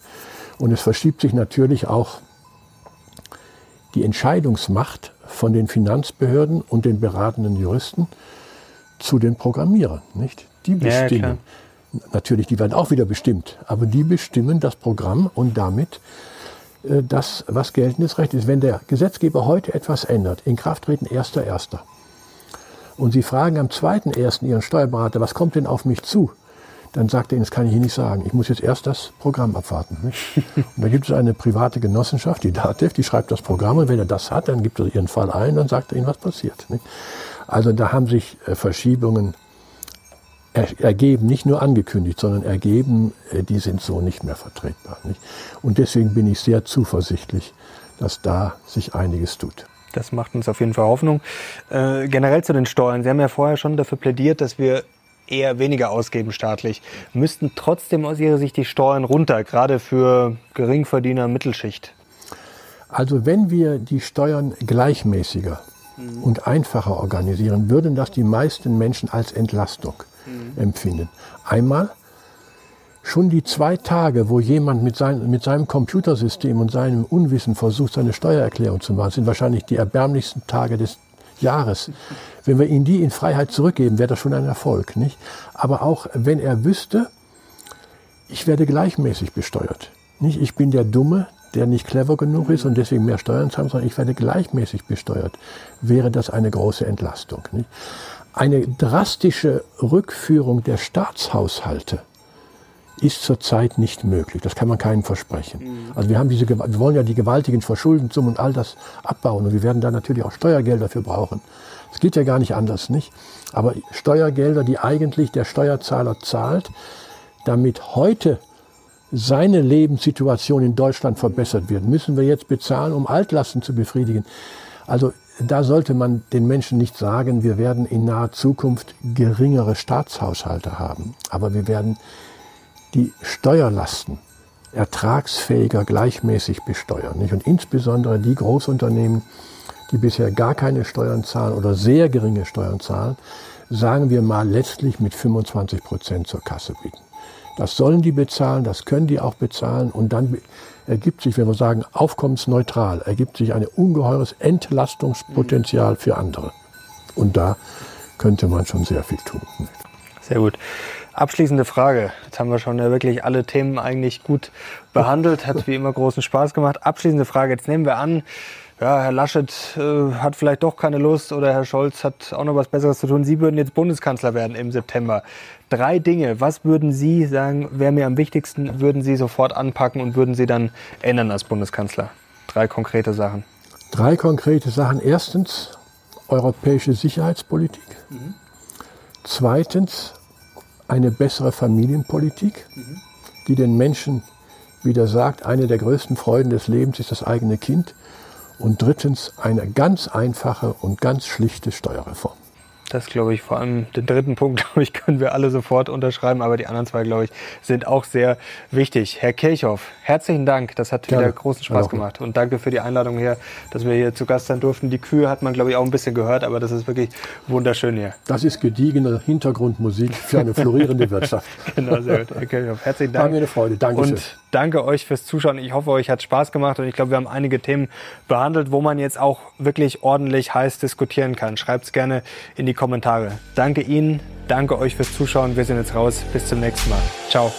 Und es verschiebt sich natürlich auch die Entscheidungsmacht von den Finanzbehörden und den beratenden Juristen zu den Programmierern. Nicht? Die bestimmen. Ja, natürlich, die werden auch wieder bestimmt, aber die bestimmen das Programm und damit äh, das, was geltendes Recht ist. Wenn der Gesetzgeber heute etwas ändert, in Kraft treten 1.1. Und Sie fragen am 2.1. Ihren Steuerberater, was kommt denn auf mich zu? Dann sagt er Ihnen, das kann ich Ihnen nicht sagen. Ich muss jetzt erst das Programm abwarten. Und da gibt es eine private Genossenschaft, die DATEV, die schreibt das Programm und wenn er das hat, dann gibt er Ihren Fall ein, dann sagt er Ihnen, was passiert. Also da haben sich äh, Verschiebungen ergeben, nicht nur angekündigt, sondern ergeben, äh, die sind so nicht mehr vertretbar. Und deswegen bin ich sehr zuversichtlich, dass da sich einiges tut. Das macht uns auf jeden Fall Hoffnung. Äh, generell zu den Steuern. Sie haben ja vorher schon dafür plädiert, dass wir eher weniger ausgeben staatlich, müssten trotzdem aus Ihrer Sicht die Steuern runter, gerade für Geringverdiener, Mittelschicht? Also wenn wir die Steuern gleichmäßiger mhm. und einfacher organisieren, würden das die meisten Menschen als Entlastung mhm. empfinden. Einmal schon die zwei Tage, wo jemand mit, sein, mit seinem Computersystem und seinem Unwissen versucht, seine Steuererklärung zu machen, sind wahrscheinlich die erbärmlichsten Tage des Jahres. Wenn wir ihm die in Freiheit zurückgeben, wäre das schon ein Erfolg. Nicht? Aber auch wenn er wüsste, ich werde gleichmäßig besteuert. Nicht, ich bin der Dumme, der nicht clever genug ist und deswegen mehr Steuern zahlt, sondern ich werde gleichmäßig besteuert, wäre das eine große Entlastung. Nicht? Eine drastische Rückführung der Staatshaushalte ist zurzeit nicht möglich. Das kann man keinen versprechen. Mhm. Also wir haben diese, wir wollen ja die gewaltigen Verschuldensummen und all das abbauen und wir werden da natürlich auch Steuergelder dafür brauchen. Es geht ja gar nicht anders, nicht? Aber Steuergelder, die eigentlich der Steuerzahler zahlt, damit heute seine Lebenssituation in Deutschland verbessert wird, müssen wir jetzt bezahlen, um Altlasten zu befriedigen. Also da sollte man den Menschen nicht sagen, wir werden in naher Zukunft geringere Staatshaushalte haben. Aber wir werden die Steuerlasten ertragsfähiger gleichmäßig besteuern. Nicht? Und insbesondere die Großunternehmen, die bisher gar keine Steuern zahlen oder sehr geringe Steuern zahlen, sagen wir mal, letztlich mit 25 Prozent zur Kasse bieten. Das sollen die bezahlen, das können die auch bezahlen und dann ergibt sich, wenn wir sagen, aufkommensneutral, ergibt sich ein ungeheures Entlastungspotenzial für andere. Und da könnte man schon sehr viel tun. Sehr gut. Abschließende Frage. Jetzt haben wir schon ja wirklich alle Themen eigentlich gut behandelt. Hat wie immer großen Spaß gemacht. Abschließende Frage. Jetzt nehmen wir an, ja, Herr Laschet äh, hat vielleicht doch keine Lust oder Herr Scholz hat auch noch was Besseres zu tun. Sie würden jetzt Bundeskanzler werden im September. Drei Dinge. Was würden Sie sagen, wäre mir am wichtigsten, würden Sie sofort anpacken und würden Sie dann ändern als Bundeskanzler? Drei konkrete Sachen. Drei konkrete Sachen. Erstens, europäische Sicherheitspolitik. Mhm. Zweitens, eine bessere Familienpolitik, mhm. die den Menschen wieder sagt, eine der größten Freuden des Lebens ist das eigene Kind. Und drittens eine ganz einfache und ganz schlichte Steuerreform. Das glaube ich, vor allem den dritten Punkt, glaube ich, können wir alle sofort unterschreiben, aber die anderen zwei, glaube ich, sind auch sehr wichtig. Herr Kirchhoff, herzlichen Dank. Das hat Gerne. wieder großen Spaß gemacht. Und danke für die Einladung hier, dass wir hier zu Gast sein durften. Die Kühe hat man, glaube ich, auch ein bisschen gehört, aber das ist wirklich wunderschön hier. Das ist gediegene Hintergrundmusik für eine florierende Wirtschaft. genau, sehr gut. Herr Kirchhoff, herzlichen Dank. War mir eine Freude. Dankeschön. Und danke euch fürs Zuschauen. Ich hoffe, euch hat Spaß gemacht und ich glaube, wir haben einige Themen behandelt, wo man jetzt auch wirklich ordentlich heiß diskutieren kann. Schreibt es gerne in die Kommentare. Danke Ihnen, danke euch fürs Zuschauen. Wir sind jetzt raus. Bis zum nächsten Mal. Ciao.